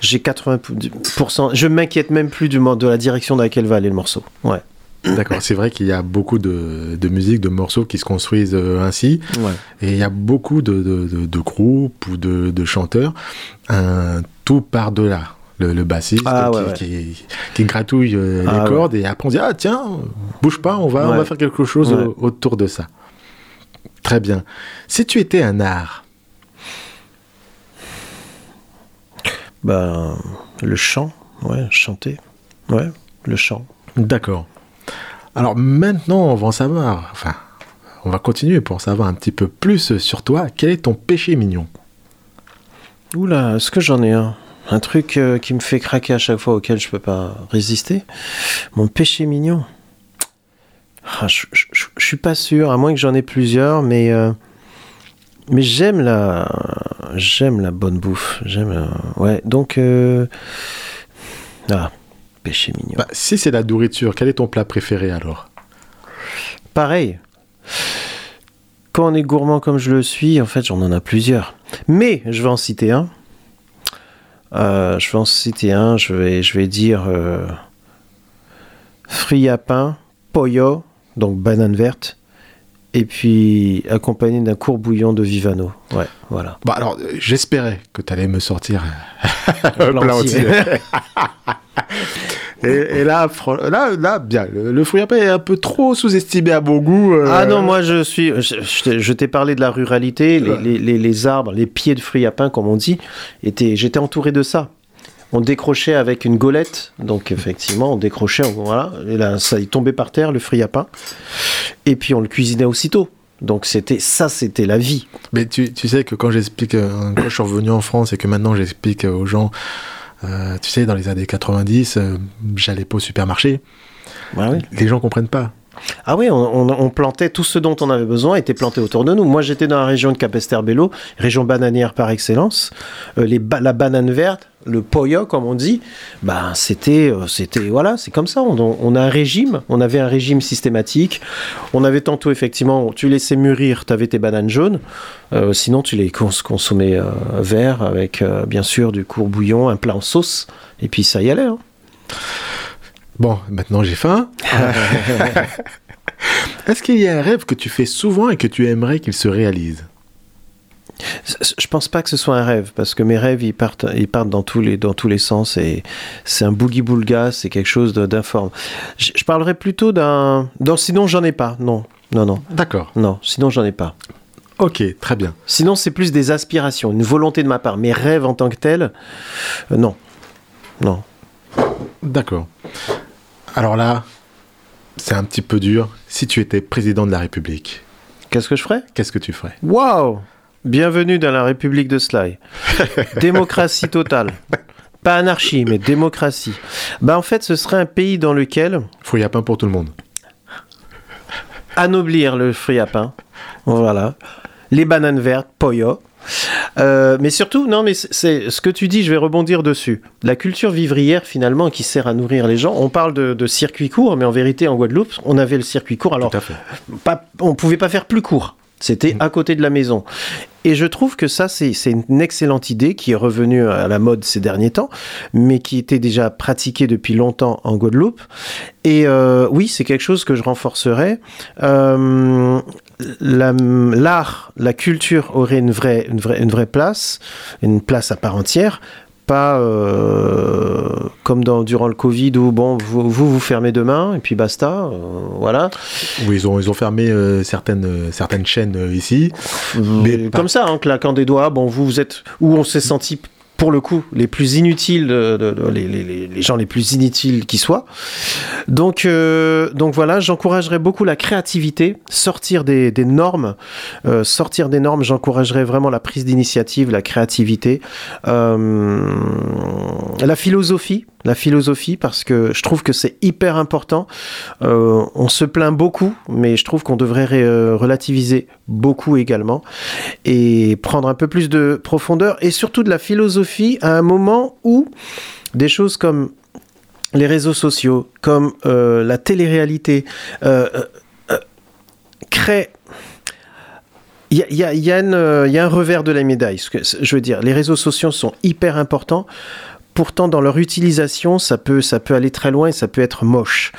j'ai 80%. Je m'inquiète même plus du, de la direction dans laquelle va aller le morceau. Ouais. D'accord. C'est vrai qu'il y a beaucoup de, de musique, de morceaux qui se construisent euh, ainsi. ouais. Et il y a beaucoup de, de, groupes ou de, de chanteurs, un tout par-delà. Le, le bassiste Ah, qui, ouais, ouais. qui- qui gratouille euh, Ah, les ouais. cordes et après on dit Ah tiens, bouge pas, on va, on va faire quelque chose au- autour de ça. Très bien. Si tu étais un art, Ben, le chant, ouais, chanter. Ouais, le chant. d'accord. Alors maintenant, on va en savoir, enfin, on va continuer pour en savoir un petit peu plus sur toi. Quel est ton péché mignon? Oula, est-ce que j'en ai un? Un truc euh, qui me fait craquer à chaque fois auquel je peux pas résister Mon péché mignon Ah, je, je- je- je suis pas sûr, à moins que j'en ai plusieurs, mais euh, mais j'aime la j'aime la bonne bouffe. J'aime euh, ouais. Donc euh, ah péché mignon. Bah, Si c'est la nourriture, quel est ton plat préféré alors? Pareil. Quand on est gourmand comme je le suis, en fait, j'en en a plusieurs. Mais je vais en citer un. Euh, je vais en citer un. Je vais, je vais dire euh, pain, pollo, donc banane verte, et puis accompagné d'un court bouillon de Vivano. Ouais, voilà. Bah alors, euh, j'espérais que tu allais me sortir un entier. et, et là, là, là, bien, le, le fruit à pain est un peu trop sous-estimé à mon goût. euh, Ah non, moi je suis. Je, je t'ai- parlé de la ruralité, les, Ouais. les- les- les arbres, les pieds de fruits à pain, comme on dit. étaient- J'étais entouré de ça. On décrochait avec une golette, donc effectivement, on décrochait, on- voilà, et là, ça il tombait par terre, le fruit à pain, et puis on le cuisinait aussitôt. Donc c'était ça, c'était la vie. Mais tu, tu sais que quand j'explique, euh, quand je suis revenu en France et que maintenant j'explique aux gens, euh, tu sais, dans les années 90, euh, j'allais pas au supermarché, oui. les gens comprennent pas. Ah oui, on, plantait tout ce dont on avait besoin était planté autour de nous. Moi, j'étais dans la région de Capesterre-Bello, région bananière par excellence. Euh, les la banane verte, le poyo, comme on dit, ben c'était, euh, c'était voilà, c'est comme ça. On, a un régime, on avait un régime systématique. On avait tantôt effectivement, tu laissais mûrir, tu avais tes bananes jaunes. Euh, sinon, tu les cons- consommais euh, verts avec bien sûr du court bouillon, un plat en sauce, et puis ça y allait. hein. Bon, maintenant j'ai faim. Est-ce qu'il y a un rêve que tu fais souvent et que tu aimerais qu'il se réalise? Je pense pas que ce soit un rêve, parce que mes rêves, ils partent, ils partent dans, tous les, dans tous les sens, et c'est un boogie-boulga, c'est quelque chose d'informe. Je, je parlerais plutôt d'un... Non, sinon, j'en ai pas, non. Non, non, D'accord. non, sinon, j'en ai pas. Ok, très bien. Sinon, c'est plus des aspirations, une volonté de ma part. Mes rêves en tant que tels, euh, non. Non. D'accord. Alors là, c'est un petit peu dur. Si tu étais président de la République, Qu'est-ce que je ferais? qu'est-ce que tu ferais? Waouh Bienvenue dans la République de Sly. démocratie totale. Pas anarchie, mais démocratie. Bah, en fait, ce serait un pays dans lequel Fruits à pain pour tout le monde. anoblir le fruit à pain. Voilà. Les bananes vertes, poyo. Euh, mais surtout, non, mais c'est- ce que tu dis, je vais rebondir dessus. La culture vivrière, finalement, qui sert à nourrir les gens. On parle de, de circuit court, mais en vérité, en Guadeloupe, on avait le circuit court. Alors, pas, on pouvait pas faire plus court. C'était à côté de la maison. Et je trouve que ça, c'est une excellente idée qui est revenue à la mode ces derniers temps, mais qui était déjà pratiquée depuis longtemps en Guadeloupe. Et euh, oui, c'est quelque chose que je renforcerais. Euh, L'art, la, culture aurait une vraie, une, vraie, une vraie place, une place à part entière. Pas euh, comme dans, durant le Covid où bon, vous, vous vous fermez demain et puis basta, euh, voilà. Oui, ils ont, ils ont fermé euh, certaines, certaines chaînes ici. Mais Mais pas- comme ça, en claquant des doigts, bon, vous, vous êtes où on s'est senti pour le coup les plus inutiles, les, gens les plus inutiles qui soient. Donc, euh, donc voilà, j'encouragerais beaucoup la créativité, sortir des, des normes, euh, sortir des normes. J'encouragerais vraiment la prise d'initiative, la créativité, euh, la philosophie. La philosophie, parce que je trouve que c'est hyper important. Euh, on se plaint beaucoup, mais je trouve qu'on devrait euh, relativiser beaucoup également et prendre un peu plus de profondeur et surtout de la philosophie à un moment où des choses comme les réseaux sociaux, comme euh, la télé-réalité, créent il y a, un revers de la médaille. Je veux dire, les réseaux sociaux sont hyper importants. Pourtant, dans leur utilisation, ça peut, ça peut aller très loin et ça peut être moche.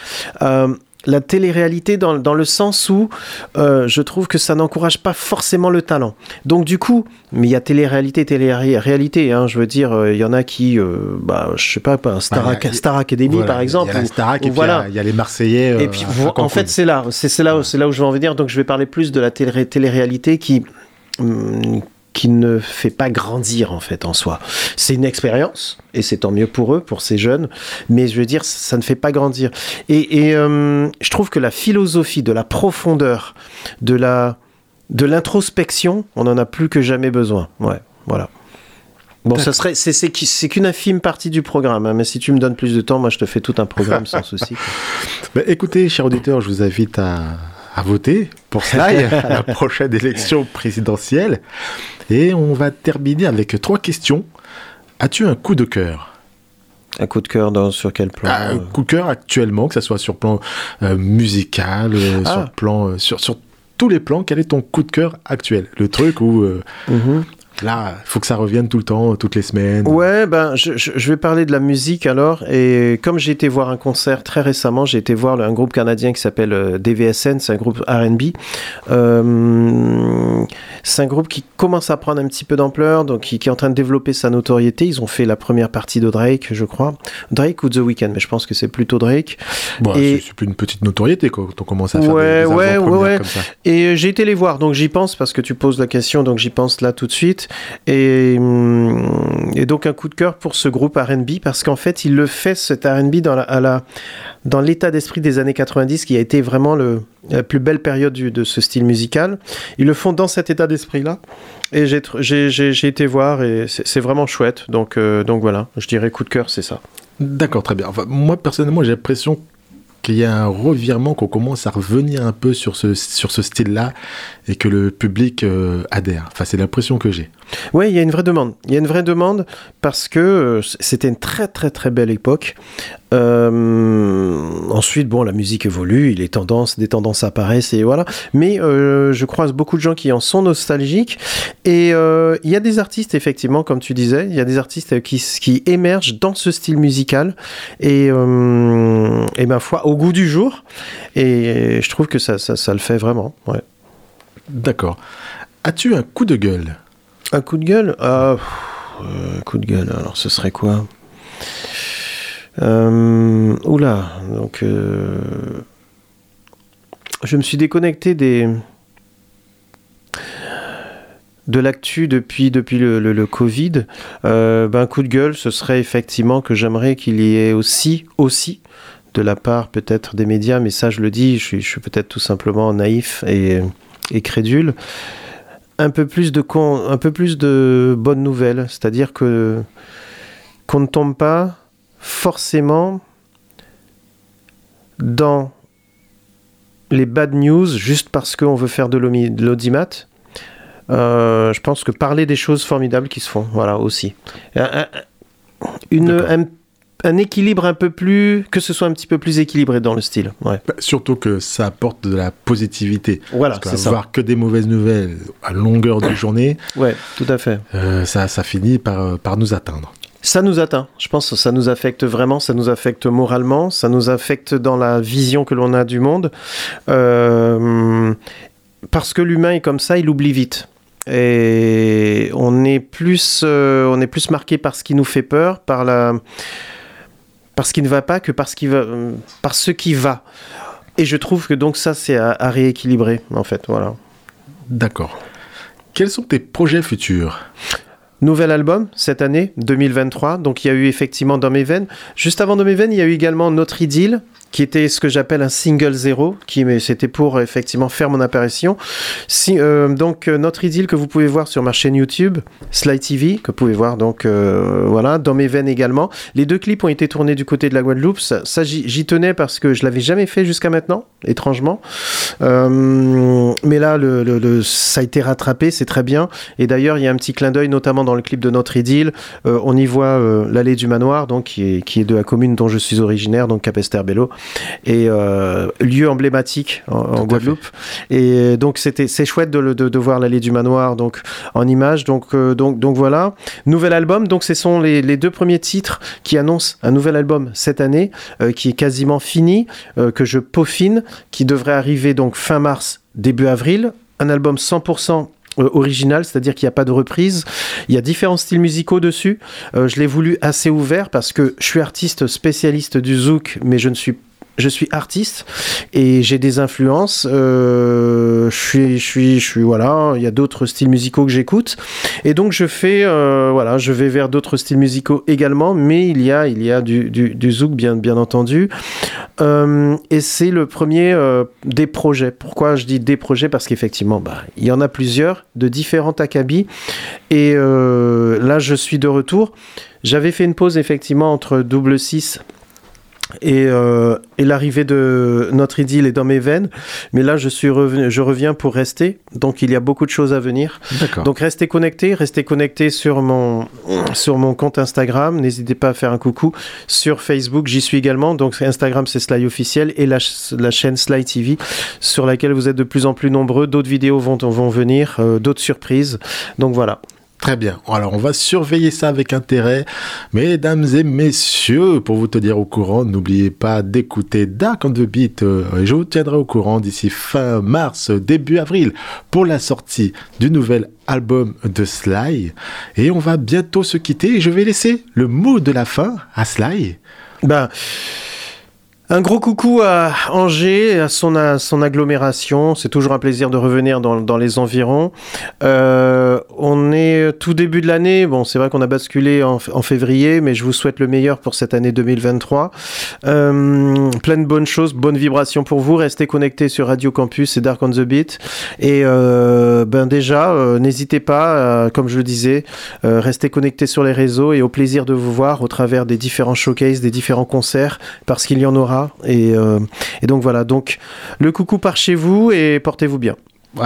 Euh, la télé-réalité dans, dans le sens où euh, je trouve que ça n'encourage pas forcément le talent. Donc du coup, mais il y a télé-réalité, télé-réalité. Hein, je veux dire, euh, il y en a qui, euh, bah, je sais pas, Star, Bah, a- Star Academy Voilà, par exemple. Il y a la et puis voilà. il y a- il y, a les Marseillais. Et puis, vous- en fait, c'est là, c'est là, où- c'est là où je vais en venir. Donc, je vais parler plus de la télé- télé-réalité qui, hum, qui ne fait pas grandir en fait en soi. C'est une expérience et c'est tant mieux pour eux, pour ces jeunes. Mais je veux dire, ça ne fait pas grandir. Et, et, hum, je trouve que la philosophie, de la profondeur, de la, de l'introspection, on en a plus que jamais besoin. Ouais, voilà. Bon, ça serait, c'est, c'est, qui- c'est qu'une infime partie du programme, hein, mais si tu me donnes plus de temps, moi je te fais tout un programme sans souci. Bah, écoutez, chers auditeurs, je vous invite à, à voter pour Sly à la prochaine élection présidentielle. Et on va terminer avec trois questions. As-tu un coup de cœur? Un coup de cœur dans, sur quel plan? Ah, Un coup de cœur actuellement, que ce soit sur plan euh, musical, euh, Ah. sur plan, euh, sur, sur tous les plans. Quel est ton coup de cœur actuel? Le truc où mhm. Là, il faut que ça revienne tout le temps, toutes les semaines. Ouais, ben, je, vais parler de la musique alors. Et comme j'ai été voir un concert très récemment, j'ai été voir un groupe canadien qui s'appelle euh, DVSN, c'est un groupe RB. Euh, c'est un groupe qui commence à prendre un petit peu d'ampleur, donc qui, qui est en train de développer sa notoriété. Ils ont fait la première partie de Drake, je crois. Drake ou The Weeknd, mais je pense que c'est plutôt Drake. Bon, Et- c'est- plus une petite notoriété quand on commence à faire Ouais, des, des ouais, ouais, ouais. comme ça. Et euh, j'ai été les voir, donc j'y pense parce que tu poses la question, donc j'y pense là tout de suite. Et, hum, et donc un coup de cœur pour ce groupe R&B parce qu'en fait il le fait cet R&B dans à la dans l'état d'esprit des années 90 qui a été vraiment la plus belle période de ce style musical. Ils le font dans cet état d'esprit là. Et j'ai été voir et c'est vraiment chouette. Donc euh, donc voilà, je dirais coup de cœur, c'est ça. D'accord, très bien. Moi, personnellement, j'ai l'impression qu'il y a un revirement, qu'on commence à revenir un peu sur ce, sur ce style-là et que le public euh, adhère. Enfin, c'est l'impression que j'ai. Oui, il y a une vraie demande. Il y a une vraie demande parce que euh, c'était une très très très belle époque. Euh, ensuite, bon, la musique évolue, les tendances, des tendances apparaissent et voilà. Mais euh, je croise beaucoup de gens qui en sont nostalgiques et il y a des artistes effectivement, comme tu disais, il y a des artistes qui, émergent dans ce style musical et, ma foi au goût du jour. Et je trouve que ça, ça, le fait vraiment. D'accord. As-tu un coup de gueule? Un coup de gueule Ah, euh, Un coup de gueule, alors ce serait quoi euh, Oula, donc... euh, je me suis déconnecté des... De l'actu depuis, le, Covid, ben, un coup de gueule, ce serait effectivement que j'aimerais qu'il y ait aussi, aussi, de la part peut-être des médias, mais ça je le dis, je suis, peut-être tout simplement naïf et crédule, un peu plus de con- un peu plus de bonnes nouvelles, c'est-à-dire que qu'on ne tombe pas forcément dans les bad news juste parce qu'on veut faire de l'audimat. Euh, je pense que parler des choses formidables qui se font, voilà aussi. Un, un- une- un- un équilibre un peu plus, que ce soit un petit peu plus équilibré dans le style. Ouais. Bah, Surtout que ça apporte de la positivité. Voilà, Parce c'est ça. qu'avoir que des mauvaises nouvelles à longueur de journée, Ouais, tout à fait. euh, ça, ça finit par, euh, par nous atteindre. Ça nous atteint. Je pense que ça nous affecte vraiment, ça nous affecte moralement, ça nous affecte dans la vision que l'on a du monde. Euh, parce que l'humain est comme ça, il oublie vite. Et on est plus, euh, on est plus marqué par ce qui nous fait peur, par la, par ce qui ne va pas que par ce qui va, par ce qui va. Et je trouve que donc ça c'est à, à rééquilibrer en fait. Voilà. D'accord. Quels sont tes projets futurs? Nouvel album cette année, 2023. Donc il y a eu effectivement dans mes veines. Juste avant dans mes veines, il y a eu également Notre Idylle, qui était ce que j'appelle un single zéro, qui c'était pour euh, effectivement faire mon apparition. Si, euh, donc euh, Notre Idylle que vous pouvez voir sur ma chaîne YouTube, Sly TV, que vous pouvez voir donc voilà dans mes veines également. Les deux clips ont été tournés du côté de la Guadeloupe. Ça, j'y tenais parce que je l'avais jamais fait jusqu'à maintenant, étrangement. Mais là, le- ça a été rattrapé, c'est très bien. Et d'ailleurs, il y a un petit clin d'œil, notamment dans le clip de Notre Idylle. Euh, on y voit euh, l'allée du manoir, donc qui est, qui est de la commune dont je suis originaire, donc Capesterre-Bello, et euh, lieu emblématique en, Guadeloupe. Et donc c'était c'est chouette de, de, de voir l'allée du manoir donc en image. Donc donc donc voilà, nouvel album. Donc ce sont les, les deux premiers titres qui annoncent un nouvel album cette année, qui est quasiment fini, que je peaufine, qui devrait arriver donc fin mars, début avril. Un album 100% euh, original, c'est-à-dire qu'il n'y a pas de reprise. Il y a différents styles musicaux dessus. Euh, je l'ai voulu assez ouvert parce que je suis artiste spécialiste du zouk, mais je ne suis je suis artiste et j'ai des influences. euh, je suis, je suis, je suis, voilà. Il y a d'autres styles musicaux que j'écoute et donc je fais, euh, voilà, je vais vers d'autres styles musicaux également, mais il y a, il y a du, du, zouk bien, bien entendu. Euh, et c'est le premier des projets. Pourquoi je dis des projets? Parce qu'effectivement, bah, il y en a plusieurs de différents acabits. Et là, je suis de retour. J'avais fait une pause effectivement entre double 6 et, euh, et l'arrivée de notre idylle est dans mes veines. Mais là, je, suis revenu, je reviens pour rester. Donc, il y a beaucoup de choses à venir. Donc restez connectés, restez connectés sur mon, sur mon compte Instagram. N'hésitez pas à faire un coucou sur Facebook. J'y suis également. Donc Instagram c'est Sly officiel et la, la chaîne Sly TV sur laquelle vous êtes de plus en plus nombreux. D'autres vidéos vont, vont venir, euh, d'autres surprises. Donc voilà. Très bien. Alors, on va surveiller ça avec intérêt. Mesdames et messieurs, pour vous tenir au courant, n'oubliez pas d'écouter Dark on the Beat. euh, je vous tiendrai au courant d'ici fin mars, début avril, pour la sortie du nouvel album de Sly. Et on va bientôt se quitter. Et je vais laisser le mot de la fin à Sly. Ben, un gros coucou à Angers, à son, à son agglomération. C'est toujours un plaisir de revenir dans, les environs. Euh, on est tout début de l'année. Bon, c'est vrai qu'on a basculé en, février, mais je vous souhaite le meilleur pour cette année 2023. Euh, plein de bonnes choses, bonnes vibrations pour vous. Restez connectés sur Radio Campus et Dark on the Beat. Et euh, ben déjà, n'hésitez pas, comme je le disais, restez connectés sur les réseaux et au plaisir de vous voir au travers des différents showcases, des différents concerts, parce qu'il y en aura. Et, euh, et donc voilà, donc le coucou par chez vous et portez-vous bien.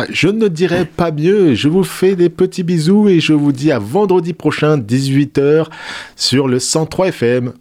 Je ne dirai pas mieux. Je vous fais des petits bisous et je vous dis à vendredi prochain, 18h, sur le 103 FM.